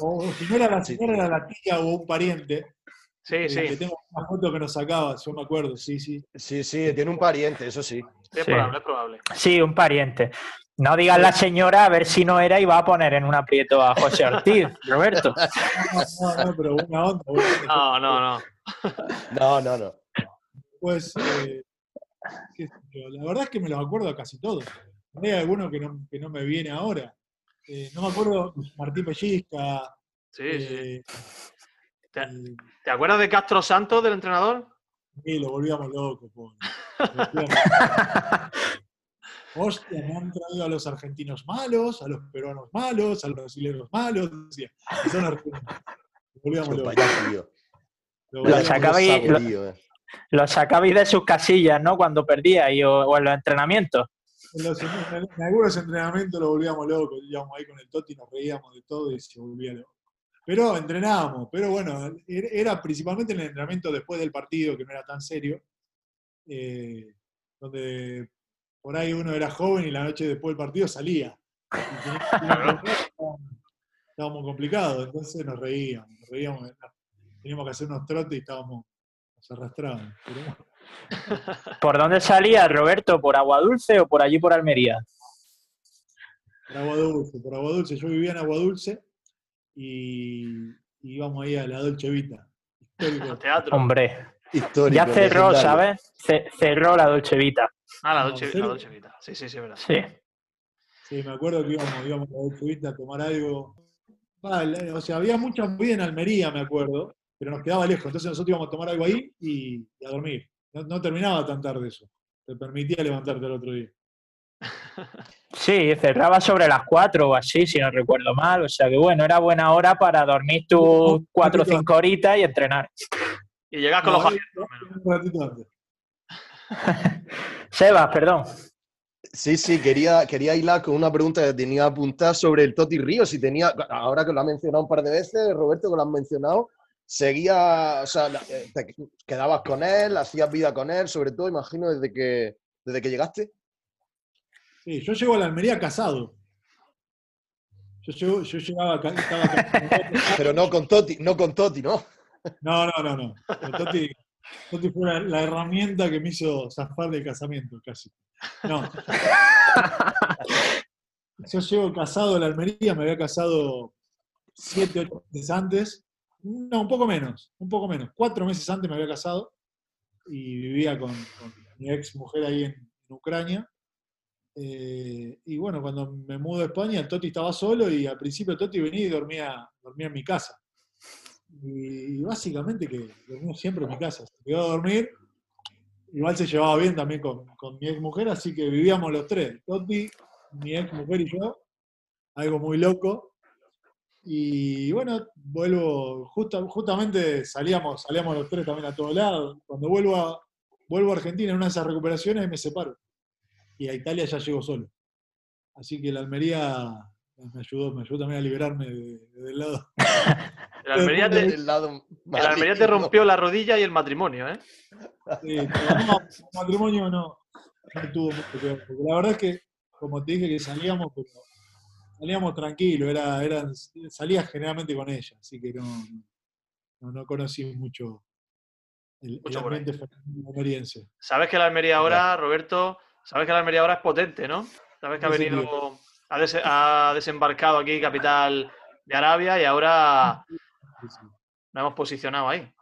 Speaker 4: O si no era la señora, era la tía o un pariente.
Speaker 2: Sí,
Speaker 4: eh, Que
Speaker 2: sí.
Speaker 4: tengo una foto que nos sacaba, yo me acuerdo, sí, sí.
Speaker 3: Sí, sí, tiene un pariente, eso sí.
Speaker 2: Es
Speaker 1: Sí.
Speaker 2: probable, es probable.
Speaker 1: Sí, un pariente. No digas la señora a ver si no era y va a poner en un aprieto a José Ortiz, Roberto.
Speaker 4: No, no, no, pero onda. buena onda.
Speaker 2: No, no, no.
Speaker 3: No, no, no.
Speaker 4: Pues, eh, qué sé yo, la verdad es que me los acuerdo casi todos. Hay alguno que no, que no me viene ahora. Eh, no me acuerdo, Martín Pellizca.
Speaker 2: Sí, sí.
Speaker 4: eh,
Speaker 2: ¿Te, te acuerdas de Castro Santos, del entrenador?
Speaker 4: y lo volvíamos loco. pobre. Hostia, me han traído a los argentinos malos, a los peruanos malos, a los brasileños malos. Decía, y son argentinos. Nos volvíamos locos.
Speaker 3: Vaya tío.
Speaker 4: Nos
Speaker 1: Lo
Speaker 4: volvíamos
Speaker 1: sacaba
Speaker 4: locos.
Speaker 1: y- lo-
Speaker 3: Saborío, eh.
Speaker 1: Los sacabais de sus casillas, ¿no? Cuando perdía y, o, o en los entrenamientos.
Speaker 4: En, los- en- en algunos entrenamientos lo volvíamos locos, íbamos ahí con el Toti, nos reíamos de todo y se volvía loco. Pero entrenábamos, pero bueno, er- era principalmente en el entrenamiento después del partido, que no era tan serio, eh, donde por ahí uno era joven y la noche después del partido salía. Y tenía que ir a entrenar, estaba- Estaba muy complicado, entonces nos reíamos, nos reíamos, teníamos que hacer unos trotes y estábamos, nos bueno,
Speaker 1: ¿Por dónde salía Roberto? ¿Por Agua Dulce o por allí por Almería?
Speaker 4: Por Agua Dulce, por Agua Dulce. Yo vivía en Agua Dulce y, y íbamos ahí a la Dolce Vita. Histórico.
Speaker 2: Teatro.
Speaker 1: Hombre,
Speaker 3: Histórico,
Speaker 1: ya cerró,
Speaker 3: legendario.
Speaker 1: ¿sabes? Ce- cerró la Dolce Vita.
Speaker 2: Ah, la Dolce,
Speaker 4: ¿en
Speaker 2: la? Dolce Vita. Sí, sí, sí, verdad.
Speaker 1: Sí.
Speaker 4: Sí, me acuerdo que íbamos, íbamos a la Dolce Vita a tomar algo. O sea, había mucha movida en Almería, me acuerdo, pero nos quedaba lejos. Entonces nosotros íbamos a tomar algo ahí y, y a dormir. No, no terminaba tan tarde eso. Te permitía levantarte el otro día.
Speaker 1: Sí, cerraba sobre las 4 o así, si no recuerdo mal. O sea que bueno, era buena hora para dormir tus 4 o 5 horitas y entrenar.
Speaker 2: Y llegas con
Speaker 4: No,
Speaker 2: los
Speaker 4: antes.
Speaker 1: Sebas, perdón.
Speaker 3: Sí, sí, quería, quería hilar con una pregunta que tenía apuntada sobre el Toti Río. Si tenía, ahora que lo ha mencionado un par de veces, Roberto, que lo has mencionado, seguía, o sea, eh, te quedabas con él, hacías vida con él, sobre todo, imagino, desde que, desde que llegaste.
Speaker 4: Sí, yo llego a la Almería casado. Yo, llego- yo llegaba, ca- estaba casado.
Speaker 3: Pero no con Toti, no con Toti, ¿no?
Speaker 4: No, no, no, no. Toti, Toti fue la, la herramienta que me hizo zafar del casamiento, casi. No. Yo llego casado a la Almería, me había casado siete, ocho meses antes. No, un poco menos, un poco menos. Cuatro meses antes me había casado y vivía con, mi ex mujer ahí en, Ucrania. Eh, y bueno, cuando me mudo a España, el Toti estaba solo y al principio Toti venía y dormía, dormía en mi casa. Y, y básicamente que dormía siempre en mi casa. Se quedó a dormir. Igual se llevaba bien también con, con mi ex mujer, así que vivíamos los tres. Toti, mi ex mujer y yo. Algo muy loco. Y bueno, vuelvo, justa- justamente salíamos, salíamos los tres también a todos lados. Cuando vuelvo a, vuelvo a Argentina en una de esas recuperaciones me separo. Y a Italia ya llego solo. Así que la Almería me ayudó, me ayudó también a liberarme de- de- del lado.
Speaker 2: El Almería, te,
Speaker 3: Del lado
Speaker 2: el Almería te rompió la rodilla y el matrimonio, ¿eh?
Speaker 4: Sí, no, el matrimonio no, no tuvo mucho que ver. Porque la verdad es que, como te dije, que salíamos, pero salíamos tranquilos, era, eran, salía generalmente con ella, así que no, no, no conocí mucho el, el
Speaker 2: Mucho ahí.
Speaker 4: ambiente almeriense.
Speaker 2: Sabes que la Almería ahora, Roberto, sabes que la Almería ahora es potente, ¿no? Sabes que ha venido, ha, des- ha desembarcado aquí, capital de Arabia, y ahora nos hemos posicionado ahí.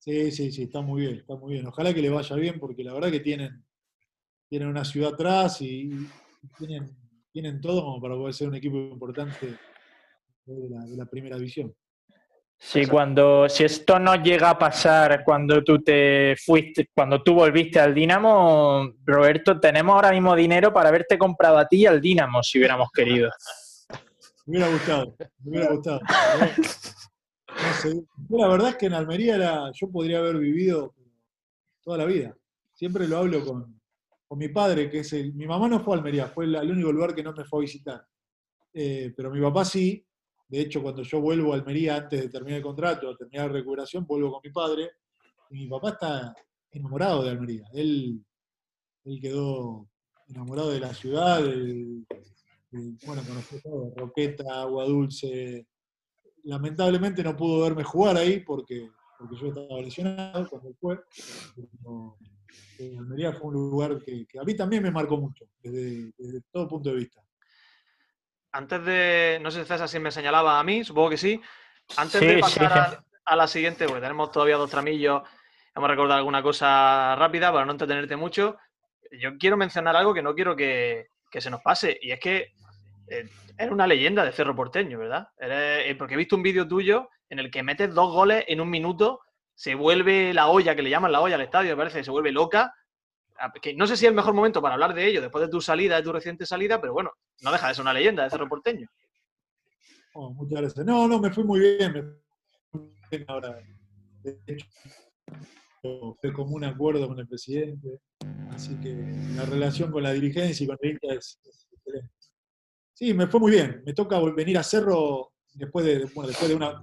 Speaker 4: Sí, sí, sí, está muy bien, está muy bien. Ojalá que le vaya bien, porque la verdad que tienen, tienen una ciudad atrás y, y tienen, tienen todo como para poder ser un equipo importante de la, de la primera división.
Speaker 1: Sí, cuando, si esto no llega a pasar cuando tú te fuiste, cuando tú volviste al Dinamo, Roberto, tenemos ahora mismo dinero para haberte comprado a ti y al Dinamo si hubiéramos querido.
Speaker 4: Me hubiera gustado, me hubiera gustado. No sé. La verdad es que en Almería era, yo podría haber vivido toda la vida. Siempre lo hablo con, con mi padre, que es el. Mi mamá no fue a Almería, fue el, único lugar que no me fue a visitar. Eh, pero mi papá sí. De hecho, cuando yo vuelvo a Almería antes de terminar el contrato, terminar la recuperación, vuelvo con mi padre. Y mi papá está enamorado de Almería. Él, él quedó enamorado de la ciudad, bueno, conoció todo, Roqueta, Agua Dulce. Lamentablemente no pudo verme jugar ahí porque, porque yo estaba lesionado cuando fue. Eh, Almería fue un lugar que, que a mí también me marcó mucho, desde, desde todo punto de vista.
Speaker 2: Antes de, no sé si César si me señalaba a mí, supongo que sí. Antes
Speaker 1: Sí,
Speaker 2: de pasar
Speaker 1: sí.
Speaker 2: a, a la siguiente, porque tenemos todavía dos tramillos, vamos a recordar alguna cosa rápida para no entretenerte mucho. Yo quiero mencionar algo que no quiero que, que se nos pase, y es que eh, eres una leyenda de Cerro Porteño, ¿verdad? Eres- eh, porque he visto un vídeo tuyo en el que metes dos goles en un minuto, se vuelve la olla, que le llaman la olla al estadio, me parece, se vuelve loca. que no sé si es el mejor momento para hablar de ello después de tu salida, de tu reciente salida, pero bueno, no deja de ser una leyenda de Cerro Porteño.
Speaker 4: Oh, muchas gracias. No, no, me fui muy bien. Me muy bien ahora. De hecho, fue como un acuerdo con el presidente. Así que la relación con la dirigencia y con el es, es. Sí, me fue muy bien. Me toca venir a Cerro después de, bueno, después de una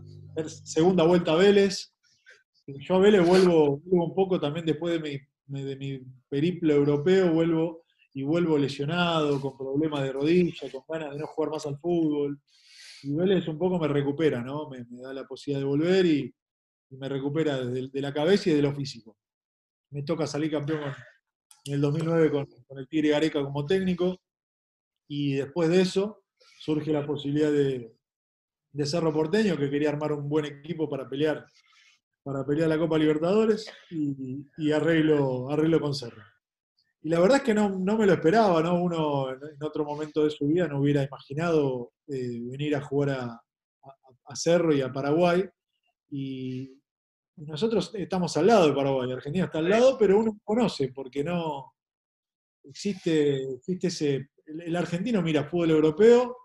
Speaker 4: segunda vuelta a Vélez. Yo a Vélez vuelvo, un poco también después de mi, de mi periplo europeo, vuelvo y vuelvo lesionado, con problemas de rodilla, con ganas de no jugar más al fútbol. Y Vélez un poco me recupera, ¿no? Me, da la posibilidad de volver y, me recupera desde de la cabeza y de lo físico. Me toca salir campeón en el 2009 con, con el Tigre Gareca como técnico y después de eso surge la posibilidad de, de Cerro Porteño, que quería armar un buen equipo para pelear, para pelear la Copa Libertadores y, y arreglo, arreglo con Cerro. Y la verdad es que no, no me lo esperaba, ¿no? Uno en otro momento de su vida no hubiera imaginado eh, venir a jugar a, a- a Cerro y a Paraguay. Y nosotros estamos al lado de Paraguay, Argentina está al lado, pero uno no conoce porque no existe, existe ese. El, el argentino mira fútbol europeo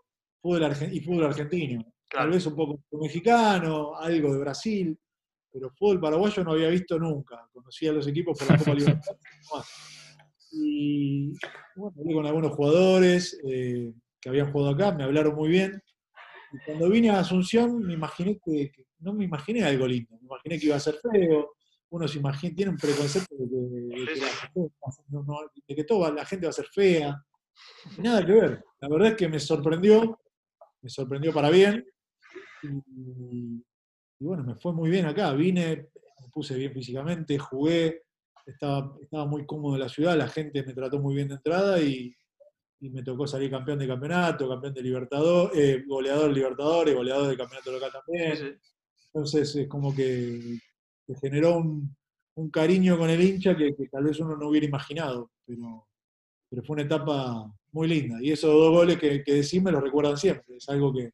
Speaker 4: fútbol y fútbol argentino. Tal vez un poco mexicano, algo de Brasil, pero fútbol paraguayo no había visto nunca. Conocía a los equipos por la Copa Libertadores. Y bueno, hablé con algunos jugadores eh, que habían jugado acá, me hablaron muy bien. Y cuando vine a Asunción, me imaginé que, que- no me imaginé algo lindo, me imaginé que iba a ser feo. Uno se imagina, tiene un preconcepto de que, de que la de que toda la gente va a ser fea. Nada que ver. La verdad es que me sorprendió, me sorprendió para bien. Y, y bueno, me fue muy bien acá. Vine, me puse bien físicamente, jugué, estaba, estaba muy cómodo en la ciudad, la gente me trató muy bien de entrada y, y me tocó salir campeón de campeonato, campeón de Libertador, eh, goleador Libertadores, goleador de campeonato local también. Entonces es como que, que generó un, un cariño con el hincha que, que tal vez uno no hubiera imaginado, pero, pero fue una etapa muy linda. Y esos dos goles que, que decís me los recuerdan siempre. Es algo que,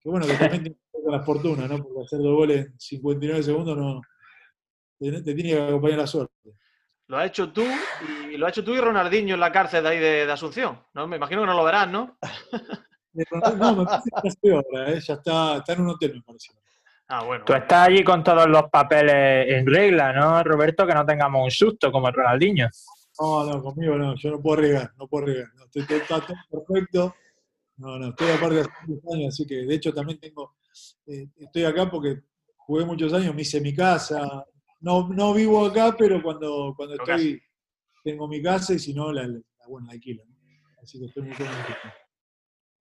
Speaker 4: que bueno, que también con la fortuna, ¿no? Porque hacer dos goles en 59 segundos no te, te tiene que acompañar la suerte.
Speaker 2: Lo has hecho tú y lo has hecho tú y Ronaldinho en la cárcel de ahí de, de Asunción. ¿no? Me imagino que no lo verás, ¿no?
Speaker 4: No, me parece que ahora, ¿eh? ya está, está en un hotel, me parece.
Speaker 2: Ah, bueno.
Speaker 1: Tú estás allí con todos los papeles en regla, ¿no, Roberto? Que no tengamos un susto como el Ronaldinho.
Speaker 4: No, no, conmigo no, yo no puedo arriesgar, no puedo arriesgar. No, estoy, todo- está todo perfecto. No, no, estoy aparte de hace años, así que de hecho también tengo, eh, estoy acá porque jugué muchos años, me hice mi casa. No, no vivo acá, pero cuando, cuando estoy, tengo mi casa y si no, la, la, bueno, la alquilo. ¿no? Así que estoy muy cómodo.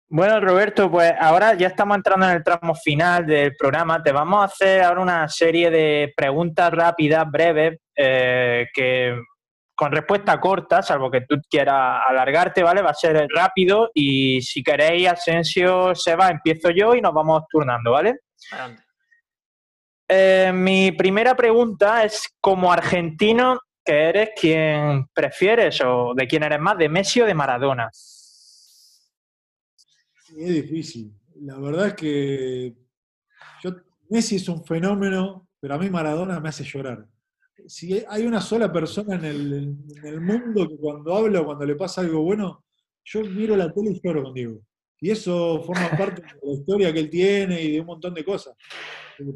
Speaker 1: Bueno, Roberto, pues ahora ya estamos entrando en el tramo final del programa. Te vamos a hacer ahora una serie de preguntas rápidas, breves, eh, que con respuesta corta, salvo que tú quieras alargarte, ¿vale? Va a ser rápido y si queréis, Asensio, Seba, empiezo yo y nos vamos turnando, ¿vale?
Speaker 2: Adelante.
Speaker 1: Eh, mi primera pregunta es, como argentino, ¿qué eres? ¿Quién prefieres o de quién eres más, de Messi o de Maradona?
Speaker 4: Es difícil. La verdad es que yo, Messi es un fenómeno, pero a mí Maradona me hace llorar. Si hay una sola persona en el, mundo que cuando habla o cuando le pasa algo bueno, yo miro la tele y lloro con Diego. Y eso forma parte de la historia que él tiene y de un montón de cosas.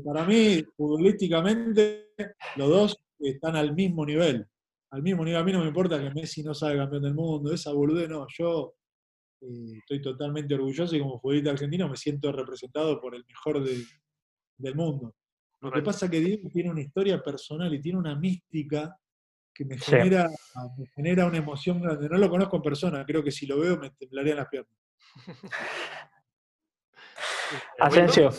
Speaker 4: Para mí, futbolísticamente, los dos están al mismo nivel. Al mismo nivel. A mí no me importa que Messi no salga campeón del mundo. Esa boludez no. Yo eh, estoy totalmente orgulloso y como futbolista argentino me siento representado por el mejor de- del mundo. Lo que pasa es que Diego tiene una historia personal y tiene una mística que me
Speaker 1: Sí.
Speaker 4: genera, me genera una emoción grande. No lo conozco en persona, creo que si lo veo me temblarían las piernas.
Speaker 1: Asensio.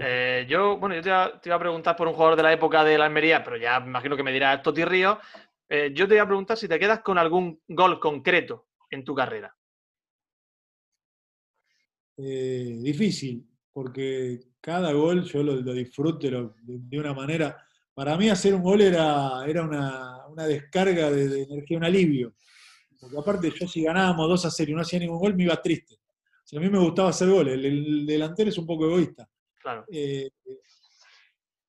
Speaker 2: Eh, yo, bueno, yo te iba, te iba a preguntar por un jugador de la época de la Almería, pero ya me imagino que me dirás Toti Río. Eh, yo te iba a preguntar si te quedas con algún gol concreto en tu carrera.
Speaker 4: eh, difícil, porque cada gol yo lo, lo disfruto lo- de, una manera. Para mí hacer un gol era, era una, una descarga de, de energía, un alivio. Porque aparte yo si ganábamos 2 a 0 y no hacía ningún gol me iba triste. O sea, a mí me gustaba hacer goles, el, el delantero es un poco egoísta.
Speaker 2: Claro.
Speaker 4: Eh,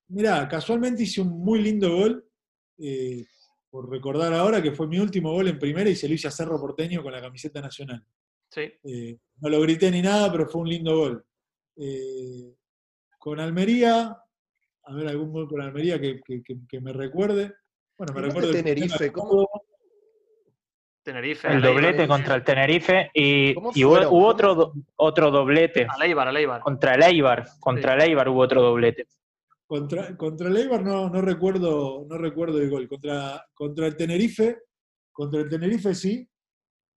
Speaker 4: mirá, casualmente hice un muy lindo gol. eh, por recordar ahora, que fue mi último gol en primera y se lo hice a Cerro Porteño con la camiseta nacional.
Speaker 2: Sí.
Speaker 4: Eh, no lo grité ni nada, pero fue un lindo gol. Eh, con Almería, a ver, algún gol con Almería que, que- que- que me recuerde. Bueno, me
Speaker 3: ¿No es de
Speaker 4: recuerdo el
Speaker 3: Tenerife?
Speaker 4: de
Speaker 3: ¿Cómo?
Speaker 2: Tenerife.
Speaker 1: El doblete contra el Tenerife y,
Speaker 3: ¿Cómo
Speaker 1: y hubo, otro, do- otro doblete.
Speaker 2: Al Eibar, al Eibar.
Speaker 1: Contra el Eibar, contra el Eibar hubo otro doblete.
Speaker 4: Contra, contra el Eibar no, no recuerdo, no recuerdo el gol. Contra, contra el Tenerife, contra el Tenerife sí.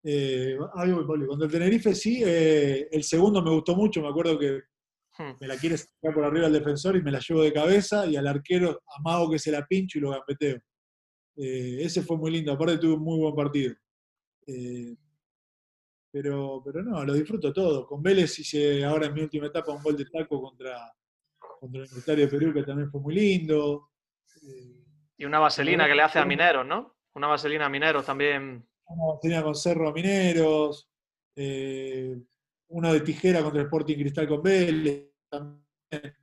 Speaker 4: Eh, ahí voy, Pablo. Contra el Tenerife sí. eh, el segundo me gustó mucho, me acuerdo que. Me la quiere sacar por arriba al defensor y me la llevo de cabeza y al arquero amago que se la pincho y lo gambeteo. Eh, ese fue muy lindo, aparte tuve un muy buen partido. Eh, pero, pero no, lo disfruto todo. Con Vélez hice ahora en mi última etapa un gol de taco contra, contra el Universitario de Perú que también fue muy lindo. Eh,
Speaker 2: Y una vaselina que le hace a Mineros, ¿no? Una vaselina a Mineros también.
Speaker 4: una tenía con Cerro a Mineros, eh, uno de tijera contra el Sporting Cristal con Vélez, también.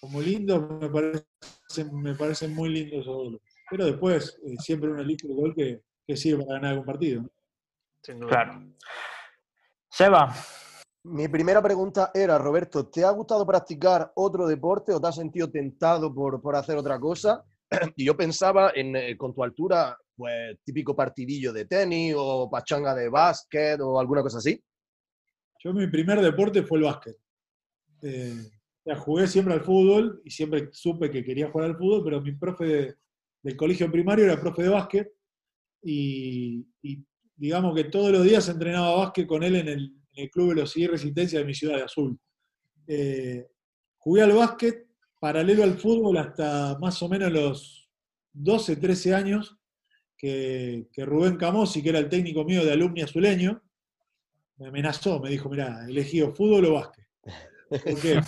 Speaker 4: Como lindo, me parecen, me parecen muy lindos esos goles. Pero después, eh, siempre uno elige el gol que, que sirve para ganar algún partido. ¿no?
Speaker 2: Sin duda.
Speaker 1: Claro. Seba,
Speaker 3: Mi primera pregunta era, Roberto, ¿te ha gustado practicar otro deporte o te has sentido tentado por, por hacer otra cosa? Y yo pensaba en, eh, con tu altura, pues típico partidillo de tenis o pachanga de básquet o alguna cosa así.
Speaker 4: Yo mi primer deporte fue el básquet. Sea, jugué siempre al fútbol y siempre supe que quería jugar al fútbol, pero mi profe de- del colegio primario era profe de básquet y, digamos que todos los días entrenaba básquet con él en el, en el Club Velocidad y Resistencia de mi ciudad de Azul. Eh, jugué al básquet paralelo al fútbol hasta más o menos los 12, 13 años, que, que Rubén Camosi, que era el técnico mío de alumni azuleño, me amenazó, me dijo, mira, elegí o fútbol o básquet. Porque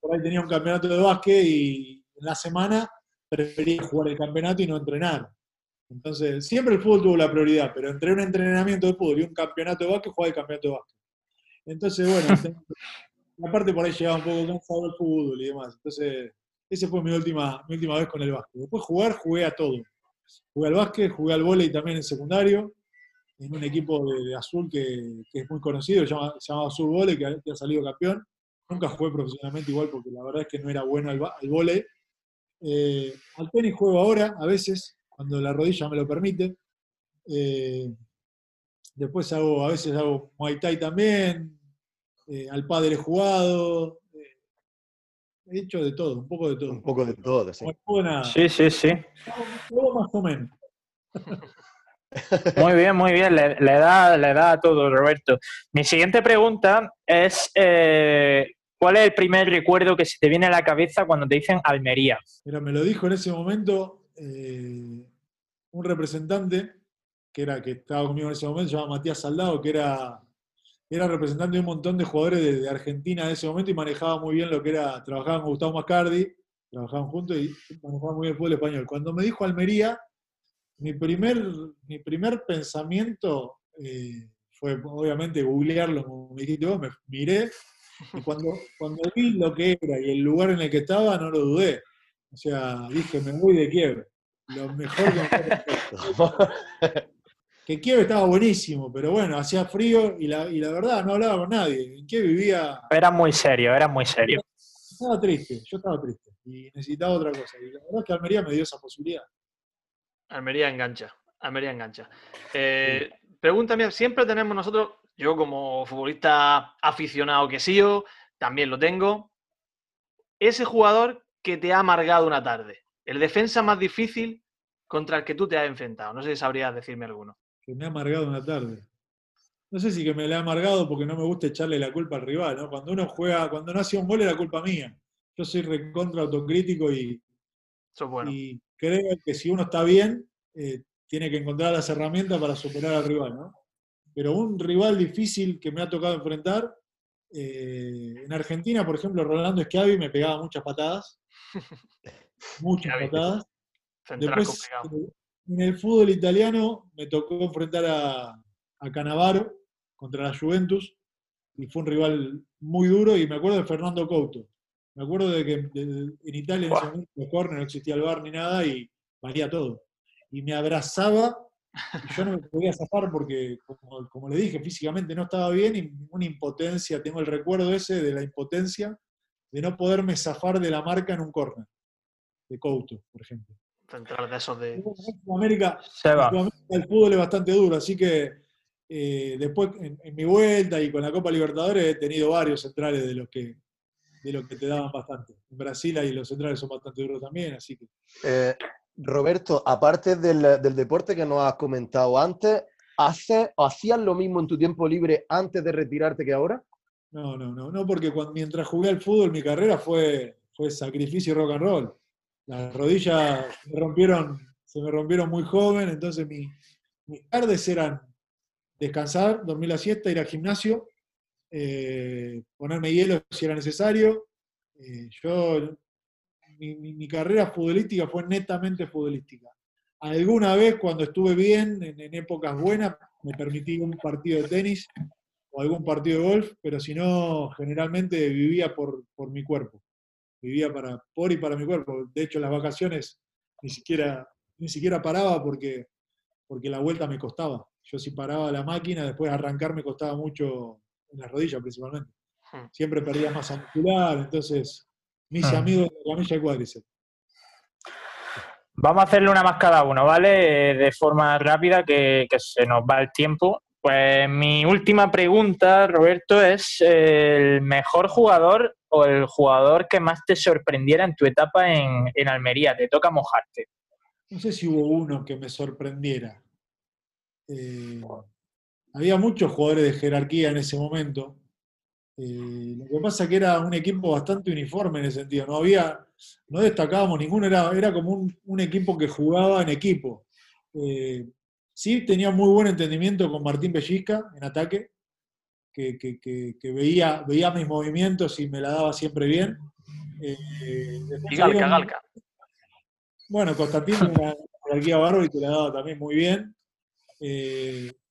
Speaker 4: por ahí tenía un campeonato de básquet y en la semana prefería jugar el campeonato y no entrenar. Entonces, siempre el fútbol tuvo la prioridad, pero entre un entrenamiento de fútbol y un campeonato de básquet, jugaba el campeonato de básquet. Entonces, bueno, aparte por ahí llegaba un poco cansado el fútbol y demás. Entonces, esa fue mi última, mi última vez con el básquet. Después jugar, jugué a todo. Jugué al básquet, jugué al vóley también en secundario, en un equipo de, de azul que, que es muy conocido, se llama, se llama Azul Vóley, que, que ha salido campeón. Nunca jugué profesionalmente igual porque la verdad es que no era bueno al, al vóley. Eh, al tenis juego ahora, a veces, cuando la rodilla me lo permite. Eh, después hago, a veces hago Muay Thai también. eh, al padre he jugado. eh, he hecho de todo, un poco de todo.
Speaker 3: Un poco de todo, sí.
Speaker 1: Sí, sí, sí.
Speaker 4: Todo más o menos.
Speaker 1: Muy bien, muy bien. Le, le da, le da a todo, Roberto. Mi siguiente pregunta es: eh, ¿cuál es el primer recuerdo que se te viene a la cabeza cuando te dicen Almería?
Speaker 4: Me lo dijo en ese momento eh, un representante que era que estaba conmigo en ese momento, se llama Matías Saldado, que era, era representante de un montón de jugadores de, de Argentina en ese momento y manejaba muy bien lo que era, trabajaba con Gustavo Mascardi, trabajaban juntos y manejaban muy bien el fútbol español. Cuando me dijo Almería, mi primer, mi primer pensamiento eh, fue obviamente googlearlo, como me dijiste vos, me miré y cuando, cuando vi lo que era y el lugar en el que estaba, no lo dudé. O sea, dije, me voy de Kiev. Lo mejor que. Que Kiev estaba buenísimo, pero bueno, hacía frío y la, y la verdad no hablaba con nadie. En Kiev vivía,
Speaker 1: Era muy serio, era muy serio.
Speaker 4: estaba triste, yo estaba triste y necesitaba otra cosa. Y la verdad es que Almería me dio esa posibilidad.
Speaker 2: Almería engancha. Almería engancha. Eh, pregúntame, siempre tenemos nosotros, yo como futbolista aficionado que sigo, también lo tengo, ese jugador que te ha amargado una tarde, el defensa más difícil contra el que tú te has enfrentado. No sé si sabrías decirme alguno.
Speaker 4: Que me ha amargado una tarde. No sé si que me la ha amargado porque no me gusta echarle la culpa al rival, ¿no? Cuando uno juega, cuando no hacía un gol era culpa mía. Yo soy recontra autocrítico y,
Speaker 2: Eso es bueno.
Speaker 4: y creo que si uno está bien, eh, tiene que encontrar las herramientas para superar al rival, ¿no? Pero un rival difícil que me ha tocado enfrentar, eh, en Argentina, por ejemplo, Rolando Schiavi me pegaba muchas patadas. Muchas
Speaker 2: Schiavi.
Speaker 4: patadas. Después, en el fútbol italiano me tocó enfrentar a, a Canavaro contra la Juventus y fue un rival muy duro y me acuerdo de Fernando Couto. Me acuerdo de que en Italia en ese momento no existía el bar ni nada y valía todo. y me abrazaba. Y yo no me podía zafar porque, como, como le dije, físicamente no estaba bien y una impotencia, tengo el recuerdo ese de la impotencia de no poderme zafar de la marca en un corner, de Couto, por ejemplo.
Speaker 2: Central de esos de.
Speaker 4: En Sudamérica el fútbol es bastante duro, así que eh, después en, en mi vuelta y con la Copa Libertadores he tenido varios centrales de los que de los que te daban bastante. En Brasil ahí los centrales son bastante duros también, así que
Speaker 3: Eh, Roberto, aparte del, del deporte que nos has comentado antes, ¿haces o hacías lo mismo en tu tiempo libre antes de retirarte que ahora?
Speaker 4: no, no, no, no, porque mientras jugué al fútbol mi carrera fue, fue sacrificio y rock and roll. Las rodillas rompieron, se me rompieron muy joven, entonces mi- mis tardes eran descansar, dormir la siesta, ir al gimnasio, eh, ponerme hielo si era necesario. Eh, yo, mi, mi- mi carrera futbolística fue netamente futbolística. Alguna vez cuando estuve bien, en, en épocas buenas, me permití un partido de tenis o algún partido de golf, pero si no, generalmente vivía por, por mi cuerpo. Vivía para, por y para mi cuerpo. De hecho, las vacaciones ni siquiera, ni siquiera paraba porque, porque la vuelta me costaba. Yo si paraba la máquina, después arrancar me costaba mucho en las rodillas principalmente.
Speaker 2: Hmm.
Speaker 4: Siempre perdía masa muscular, entonces hice
Speaker 1: Ah.
Speaker 4: amigo de la camilla de cuádriceps.
Speaker 1: Vamos a hacerle una más cada uno, ¿vale? De forma rápida, que, que se nos va el tiempo. Pues mi última pregunta, Roberto, es el mejor jugador o el jugador que más te sorprendiera en tu etapa en, en Almería. Te toca mojarte.
Speaker 4: No sé si hubo uno que me sorprendiera. Eh, había muchos jugadores de jerarquía en ese momento. Eh, lo que pasa es que era un equipo bastante uniforme en ese sentido. No había, no destacábamos ninguno, era, era como un, un equipo que jugaba en equipo. Eh, sí tenía muy buen entendimiento con Martín Bellisca en ataque, que, que- que- que veía, veía mis movimientos y me la daba siempre bien. Eh,
Speaker 2: Y Galca,
Speaker 4: salieron-
Speaker 2: Galca.
Speaker 4: bueno, Constantino una jerarquía bárbaro y te la daba también muy bien.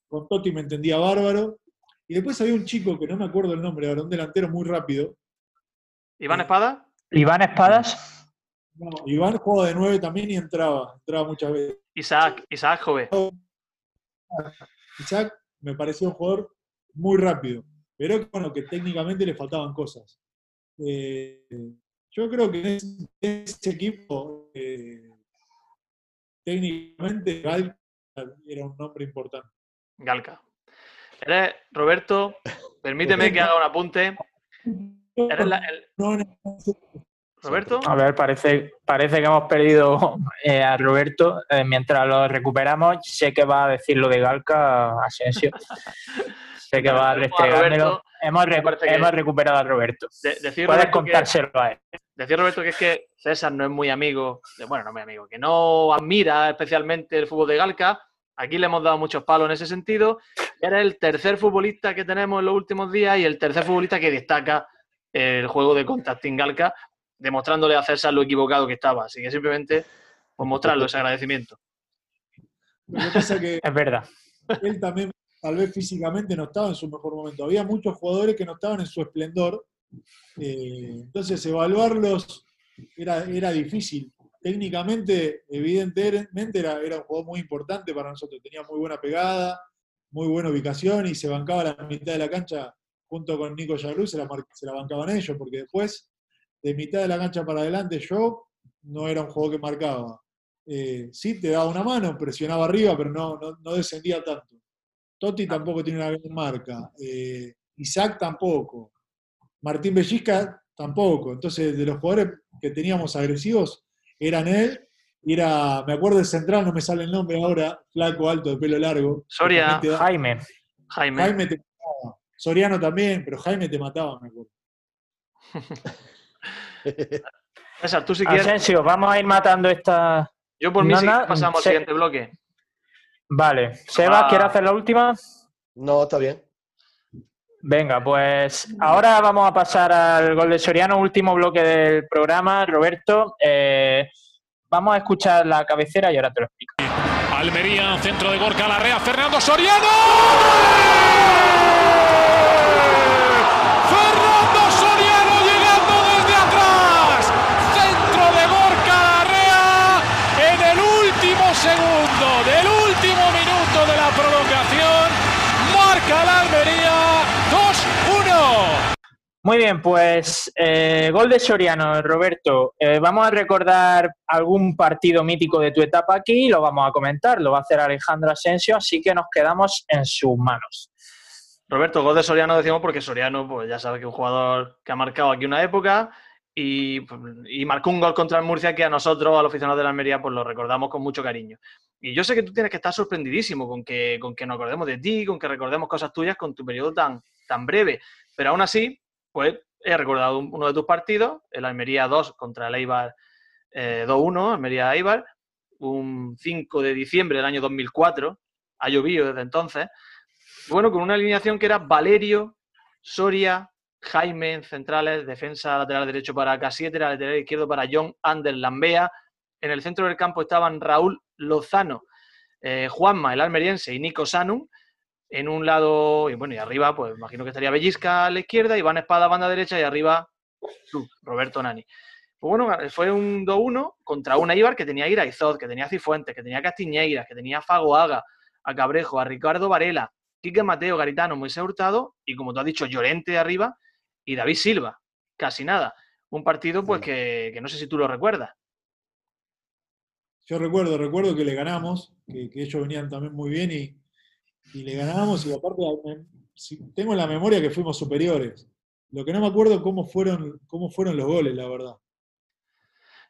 Speaker 4: Con Totti me entendía bárbaro. Y después había un chico que no me acuerdo el nombre, ahora un delantero muy rápido.
Speaker 2: Iván Espada.
Speaker 1: Iván Espadas.
Speaker 4: No, Iván jugaba de nueve también y entraba, entraba muchas veces.
Speaker 2: Isaac, Isaac Jove.
Speaker 4: Isaac me pareció un jugador muy rápido, pero bueno, que técnicamente le faltaban cosas. Eh, yo creo que en ese, en ese equipo, eh, técnicamente, Gal era un nombre importante.
Speaker 2: Galca. Eres, Roberto, permíteme que haga un apunte. Eres la- el-
Speaker 4: No, no,
Speaker 2: Roberto,
Speaker 1: A ver, parece, parece que hemos perdido eh, a Roberto. Eh, mientras lo recuperamos, sé que va a decir lo de Galca, Asensio. sé que va a restregármelo. Hemos, recu-
Speaker 2: que-
Speaker 1: hemos recuperado a Roberto.
Speaker 2: de- decir,
Speaker 1: Puedes
Speaker 2: Roberto que,
Speaker 1: contárselo a él.
Speaker 2: decir, Roberto, que es que César no es muy amigo, de- bueno, no muy amigo, que no admira especialmente el fútbol de Galca. Aquí le hemos dado muchos palos en ese sentido. Eres el tercer futbolista que tenemos en los últimos días y el tercer futbolista que destaca el juego de Contacting Galca, demostrándole a César lo equivocado que estaba. Así que simplemente, pues mostrarlo ese agradecimiento.
Speaker 4: Lo que pasa es que
Speaker 1: Es verdad.
Speaker 4: él también, tal vez físicamente, no estaba en su mejor momento. Había muchos jugadores que no estaban en su esplendor. eh, entonces, evaluarlos era, era difícil. Técnicamente, evidentemente, era, era un jugador muy importante para nosotros. Tenía muy buena pegada, muy buena ubicación y se bancaba la mitad de la cancha junto con Nico Yarú, se la, se bancaban ellos, porque después, de mitad de la cancha para adelante, yo no era un jugador que marcaba. Eh, sí, te daba una mano, presionaba arriba, pero no, no, no descendía tanto. Totti tampoco tiene una gran marca. eh, Isaac tampoco. Martín Bellisca tampoco. Entonces, de los jugadores que teníamos agresivos, eran él, y era, me acuerdo del central, no me sale el nombre ahora, flaco, alto, de pelo largo.
Speaker 2: Soria.
Speaker 4: da-
Speaker 1: Jaime.
Speaker 2: Jaime.
Speaker 4: Jaime te mataba. Soriano también, pero Jaime te mataba, me acuerdo.
Speaker 2: César, tú si quieres.
Speaker 1: Asensio, vamos a ir matando esta.
Speaker 2: Yo por mí
Speaker 1: No,
Speaker 2: sí
Speaker 1: no,
Speaker 2: pasamos al siguiente bloque.
Speaker 1: Vale. Sebas,
Speaker 2: Ah.
Speaker 1: ¿quieres hacer la última?
Speaker 3: No, está bien.
Speaker 1: Venga, pues ahora vamos a pasar al gol de Soriano, último bloque del programa. Roberto, eh, vamos a escuchar la cabecera y ahora te lo explico.
Speaker 7: Almería, centro de Gorka Larrea, Fernando Soriano llegando desde atrás. Centro de Gorka Larrea en el último segundo.
Speaker 1: Muy bien, pues eh, gol de Soriano, Roberto. Eh, vamos a recordar algún partido mítico de tu etapa aquí y lo vamos a comentar. Lo va a hacer Alejandro Asensio, así que nos quedamos en sus manos.
Speaker 2: Roberto, gol de Soriano decimos porque Soriano, pues ya sabe que es un jugador que ha marcado aquí una época y, y marcó un gol contra el Murcia que a nosotros, a los aficionados de la Almería, pues lo recordamos con mucho cariño. Y yo sé que tú tienes que estar sorprendidísimo con que, con que nos acordemos de ti, con que recordemos cosas tuyas con tu periodo tan, tan breve. Pero aún así, pues he recordado un- uno de tus partidos, el Almería 2 contra el Eibar eh, 2-1, Almería Eibar, un 5 de diciembre del año 2004, ha llovido desde entonces. Bueno, con una alineación que era Valerio, Soria, Jaime en centrales, defensa lateral derecho para K7, lateral izquierdo para John Ander Lambea. En el centro del campo estaban Raúl Lozano, eh, Juanma, el almeriense, y Nico Sanum. En un lado, y bueno, y arriba, pues imagino que estaría Bellisca a la izquierda, Iván Espada a banda derecha y arriba tú, Roberto Nani. Pues bueno, fue un 2-1 contra un Eibar que tenía a Iraizot, que tenía Cifuentes, que tenía Castiñeiras, que tenía a Fagoaga, a Cabrejo, a Ricardo Varela, Quique Mateo, Garitano, Moisés Hurtado y, como tú has dicho, Llorente arriba y David Silva. Casi nada. Un partido, pues, que, que no sé si tú lo recuerdas.
Speaker 4: Yo recuerdo, recuerdo que le ganamos, que, que ellos venían también muy bien y, y le ganamos y aparte tengo en la memoria que fuimos superiores. Lo que no me acuerdo cómo fueron, cómo fueron los goles, la verdad.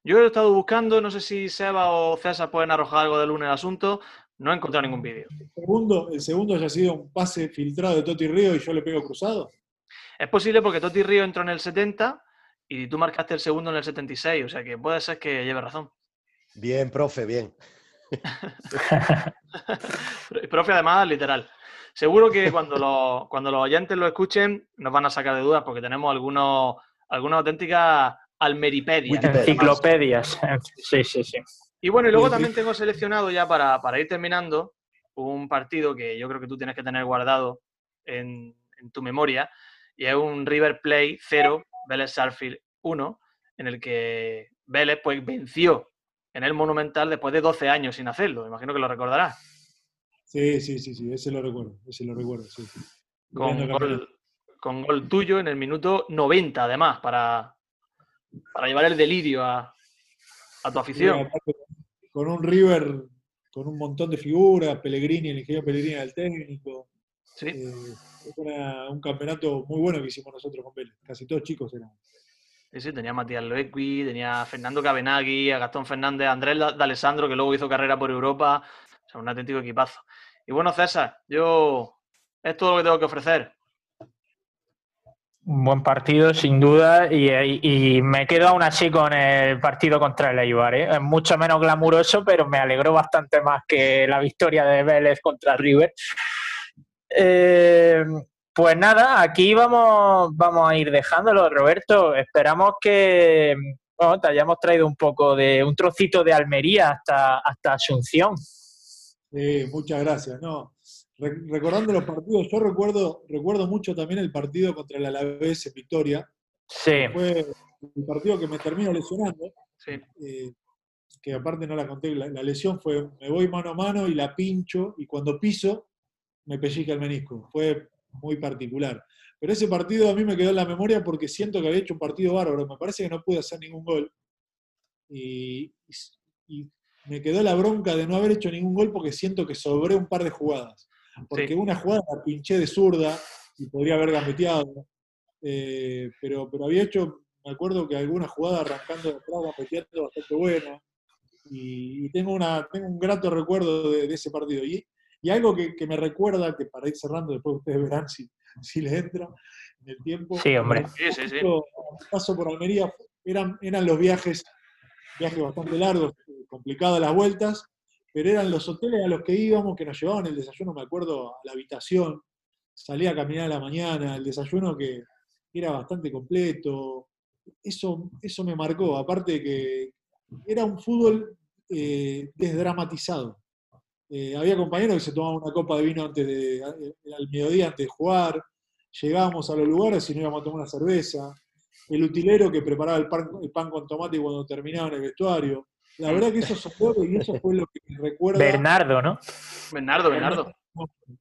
Speaker 2: Yo he estado buscando, no sé si Seba o César pueden arrojar algo de lunes al asunto, no he encontrado ningún vídeo.
Speaker 4: El segundo, el segundo haya sido un pase filtrado de Toti Río y yo le pego cruzado.
Speaker 2: Es posible porque Toti Río entró en el 70 y tú marcaste el segundo en el 76, o sea que puede ser que lleve razón.
Speaker 3: Bien, profe, bien.
Speaker 2: Profe, además, literal. Seguro que cuando los, cuando los oyentes lo escuchen nos van a sacar de dudas porque tenemos algunos, algunas auténticas almeripedias.
Speaker 1: Enciclopedias. Sí, sí, sí.
Speaker 2: Y bueno, y luego también tengo seleccionado ya para, para ir terminando un partido que yo creo que tú tienes que tener guardado en, en tu memoria y es un River Play 0, Vélez Sarfield 1, en el que Vélez pues venció en el Monumental después de 12 años sin hacerlo. Imagino que lo recordarás.
Speaker 4: Sí, sí, sí, sí, ese lo recuerdo, ese lo recuerdo, sí. sí.
Speaker 2: Con gol, con gol tuyo en el minuto 90, además, para, para llevar el delirio a, a tu afición.
Speaker 4: Con un River con un montón de figuras, Pellegrini, el ingeniero Pellegrini era el técnico.
Speaker 2: Sí.
Speaker 4: Eh, era un campeonato muy bueno que hicimos nosotros con Vélez. Casi todos chicos eran.
Speaker 2: Sí, sí, tenía a Matías Loequi, tenía a Fernando Cabenagui, a Gastón Fernández, a Andrés Da- D'Alessandro, que luego hizo carrera por Europa. O sea, un auténtico equipazo. Y bueno, César, yo es todo lo que tengo que ofrecer.
Speaker 1: Un buen partido, sin duda, y me quedo aún así con el partido contra el Eibar. ¿eh? Es mucho menos glamuroso, pero me alegró bastante más que la victoria de Vélez contra River. Eh, pues nada, aquí vamos, vamos a ir dejándolo, Roberto. Esperamos que bueno, te hayamos traído un poco de un trocito de Almería hasta, hasta Asunción.
Speaker 4: Eh, muchas gracias. No, re- recordando los partidos, yo recuerdo, recuerdo mucho también el partido contra el Alavés en Victoria.
Speaker 1: Sí,
Speaker 4: Fue el partido que me termino lesionando.
Speaker 2: Sí.
Speaker 4: eh, que aparte no la conté, la, la lesión fue, me voy mano a mano y la pincho, y cuando piso, me pellizca el menisco. Fue muy particular. Pero ese partido a mí me quedó en la memoria porque siento que había hecho un partido bárbaro. Me parece que no pude hacer ningún gol. Y, me quedó la bronca de no haber hecho ningún gol porque siento que sobré un par de jugadas. Porque
Speaker 2: Sí.
Speaker 4: una jugada la pinché de zurda y podría haber gambeteado. Eh, pero, pero había hecho, me acuerdo que alguna jugada arrancando de atrás, gambeteando bastante buena. Y, y tengo, una, tengo un grato recuerdo de, de ese partido. Y, y algo que, que me recuerda, que para ir cerrando, después ustedes verán si, si les entra en el tiempo.
Speaker 1: Sí, hombre.
Speaker 2: Sí, sí, sí.
Speaker 4: Paso, por Almería, eran, eran los viajes, viajes bastante largos, complicadas las vueltas, pero eran los hoteles a los que íbamos que nos llevaban el desayuno, me acuerdo, a la habitación, salía a caminar a la mañana, el desayuno que era bastante completo, eso, eso me marcó, aparte que era un fútbol eh, desdramatizado. Eh, había compañeros que se tomaban una copa de vino antes de, eh, al mediodía antes de jugar, llegábamos a los lugares y no íbamos a tomar una cerveza, el utilero que preparaba el pan, el pan con tomate cuando terminaba en el vestuario. La verdad que eso soporte y eso fue lo que me recuerda.
Speaker 1: Bernardo, ¿no?
Speaker 2: Bernardo, Bernardo.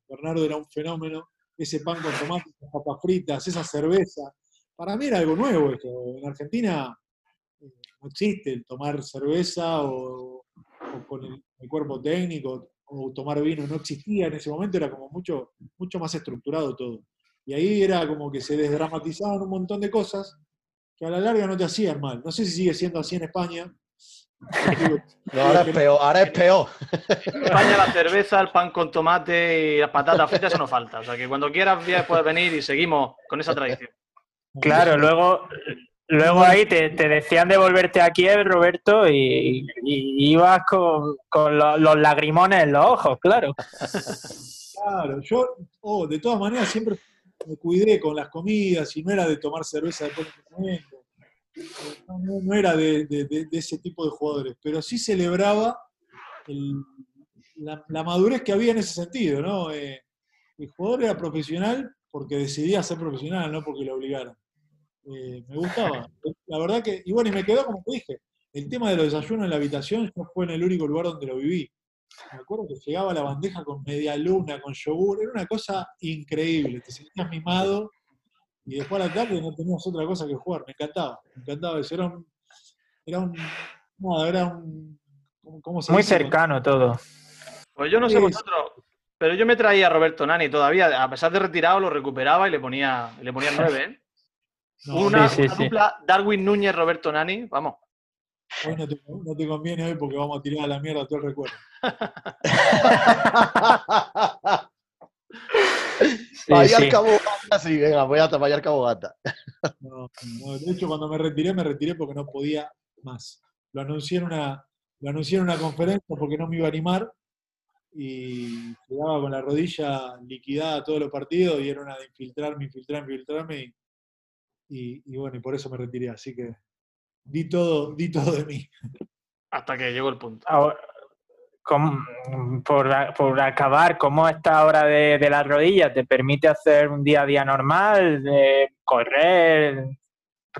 Speaker 4: Bernardo era un fenómeno. Ese pan con tomate, esas papas fritas, esa cerveza. para mí era algo nuevo esto. En Argentina eh, no existe el tomar cerveza o, o con el, el cuerpo técnico o tomar vino, no existía en ese momento, era como mucho, mucho más estructurado todo. Y ahí era como que se desdramatizaban un montón de cosas que a la larga no te hacían mal. No sé si sigue siendo así en España.
Speaker 3: No, ahora es peor, ahora es peor.
Speaker 2: En España la cerveza, el pan con tomate y las patatas fritas, eso no falta. O sea que cuando quieras puedes venir y seguimos con esa tradición.
Speaker 1: Claro, luego, luego ahí te, te decían de volverte a Kiev, Roberto, y, y ibas con, con lo- los lagrimones en los ojos, claro.
Speaker 4: Claro, yo, oh, de todas maneras, siempre me cuidé con las comidas y no era de tomar cerveza después del entrenamiento. No, no- no era de, de- de- de ese tipo de jugadores, pero sí celebraba el- la, la madurez que había en ese sentido, ¿no? Eh, el jugador era profesional porque decidía ser profesional, no porque lo obligaran. Eh, me gustaba. La verdad que, y bueno, y me quedó como te dije, el tema de los desayunos en la habitación yo fue en el único lugar donde lo viví. Me acuerdo que llegaba la bandeja con media luna, con yogur, era una cosa increíble, te sentías mimado y después a la tarde no tenías otra cosa que jugar, me encantaba, me encantaba eso, era un, era un, nada, era un, ¿cómo- cómo se
Speaker 1: Muy
Speaker 4: dice?
Speaker 1: cercano todo.
Speaker 2: Pues yo no sé vosotros, pero yo me traía a Roberto Nani todavía, a pesar de retirado, lo recuperaba y le ponía, le ponía nueve, ¿eh?
Speaker 4: No,
Speaker 2: Una,
Speaker 1: Sí, sí,
Speaker 2: una
Speaker 1: sí.
Speaker 2: dupla Darwin Núñez, Roberto Nani, vamos.
Speaker 4: hoy no te, no te conviene hoy porque vamos a tirar a la mierda todo el recuerdo.
Speaker 1: Sí,
Speaker 3: Vaya
Speaker 1: sí.
Speaker 3: al cabo gata, sí, venga, voy a vaya al cabo gata.
Speaker 4: No, no, de hecho, cuando me retiré, me retiré porque no podía más. Lo anuncié en una, lo anuncié en una conferencia porque no me iba a animar y jugaba con la rodilla liquidada todos los partidos y era una de infiltrarme, infiltrarme, infiltrarme y, y- y bueno, y por eso me retiré. Así que di todo, di todo de mí.
Speaker 2: Hasta que llegó el punto.
Speaker 1: Ahora, ¿cómo- por, por acabar, ¿cómo esta hora de, de las rodillas te permite hacer un día a día normal, de correr,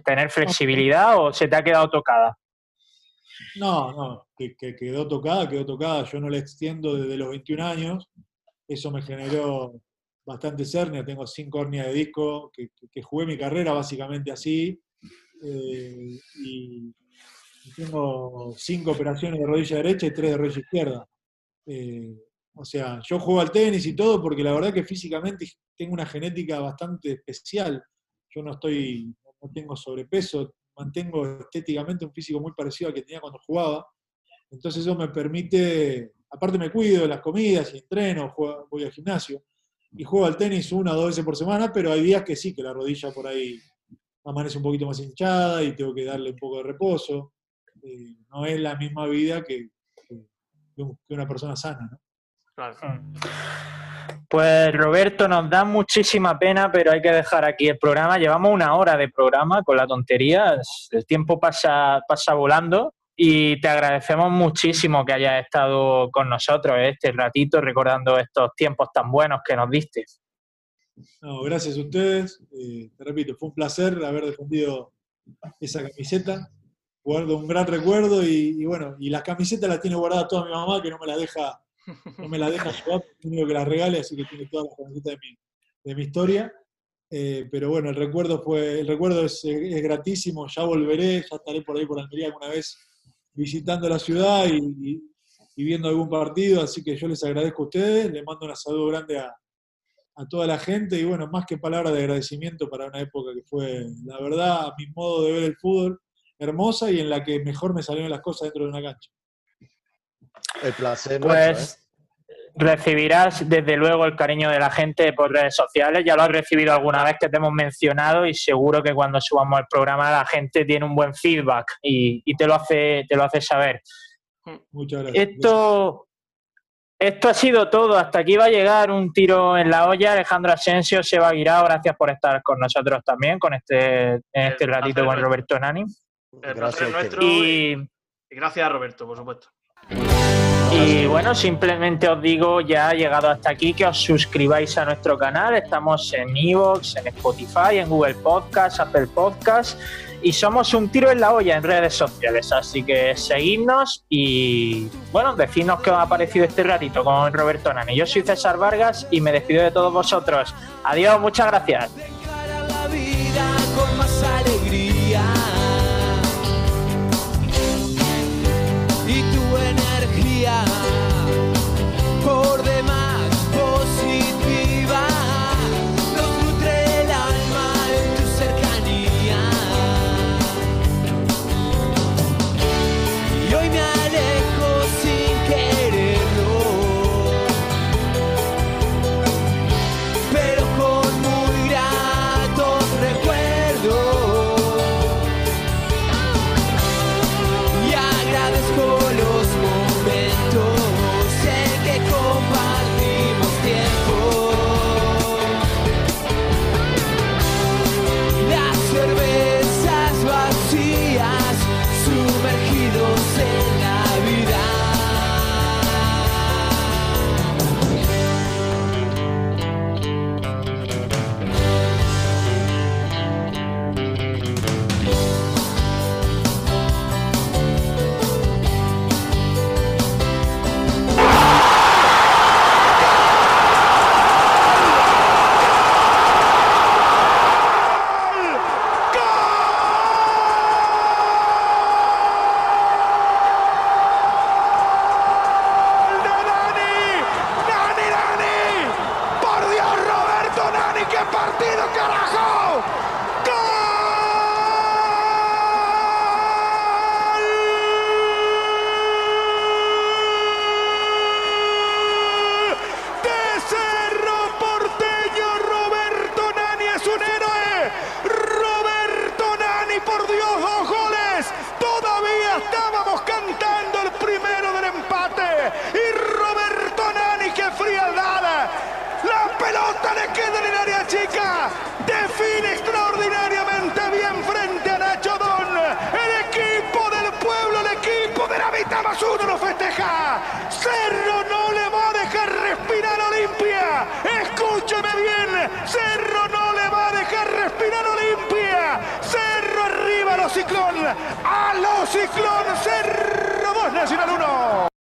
Speaker 1: tener flexibilidad o se te ha quedado tocada?
Speaker 4: No, no, que, que quedó tocada, quedó tocada. Yo no la extiendo desde los 21 años. Eso me generó bastante hernia. Tengo cinco hernias de disco, que, jugué mi carrera básicamente así. eh, y, tengo cinco operaciones de rodilla derecha y tres de rodilla izquierda. Eh, o sea, yo juego al tenis y todo porque la verdad que físicamente tengo una genética bastante especial. Yo no estoy, no tengo sobrepeso, mantengo estéticamente un físico muy parecido al que tenía cuando jugaba. Entonces eso me permite, aparte me cuido de las comidas y entreno, voy al gimnasio y juego al tenis una o dos veces por semana, pero hay días que sí, que la rodilla por ahí amanece un poquito más hinchada y tengo que darle un poco de reposo. Eh, no es la misma vida que, que- que una persona sana. ¿no?
Speaker 2: Claro.
Speaker 1: Pues Roberto, nos da muchísima pena, pero hay que dejar aquí el programa. Llevamos una hora de programa con la tontería. El tiempo pasa, pasa volando y te agradecemos muchísimo que hayas estado con nosotros este ratito recordando estos tiempos tan buenos que nos diste.
Speaker 4: No, gracias a ustedes. Eh, te repito, fue un placer haber defendido esa camiseta. Guardo un gran recuerdo y, y bueno, y las camisetas las tiene guardadas toda mi mamá, que no me las deja, no me las deja llevar, único que las regale, así que tiene todas las camisetas de mi, de mi historia. Eh, pero bueno, el recuerdo fue, el recuerdo es, es gratísimo, ya volveré, ya estaré por ahí por Almería alguna vez visitando la ciudad y, y- y viendo algún partido, así que yo les agradezco a ustedes, les mando un saludo grande a, a toda la gente y bueno, más que palabras de agradecimiento para una época que fue, la verdad, a mi modo de ver el fútbol, hermosa y en la que mejor me salieron las cosas dentro de una cancha.
Speaker 3: El placer nuestro, ¿eh?
Speaker 1: Pues recibirás desde luego el cariño de la gente por redes sociales. Ya lo has recibido alguna vez que te hemos mencionado y seguro que cuando subamos el programa la gente tiene un buen feedback y, y te lo hace te lo hace saber.
Speaker 4: Muchas gracias.
Speaker 1: Esto esto ha sido todo. Hasta aquí va a llegar un tiro en la olla. Alejandro Asensio, Seba Guirao, gracias por estar con nosotros también, con este, en este
Speaker 2: El
Speaker 1: ratito con. Roberto Nani.
Speaker 2: El
Speaker 3: Gracias
Speaker 2: nuestro y,
Speaker 1: Y,
Speaker 2: y gracias a Roberto, por supuesto.
Speaker 1: Y bueno, simplemente os digo, ya ha llegado hasta aquí, que os suscribáis a nuestro canal. Estamos en Evox, en Spotify, en Google Podcast, Apple Podcast. Y somos un tiro en la olla en redes sociales. Así que seguidnos y bueno, decidnos qué os ha parecido este ratito con Roberto Nani. Yo soy César Vargas y me despido de todos vosotros. Adiós, muchas gracias.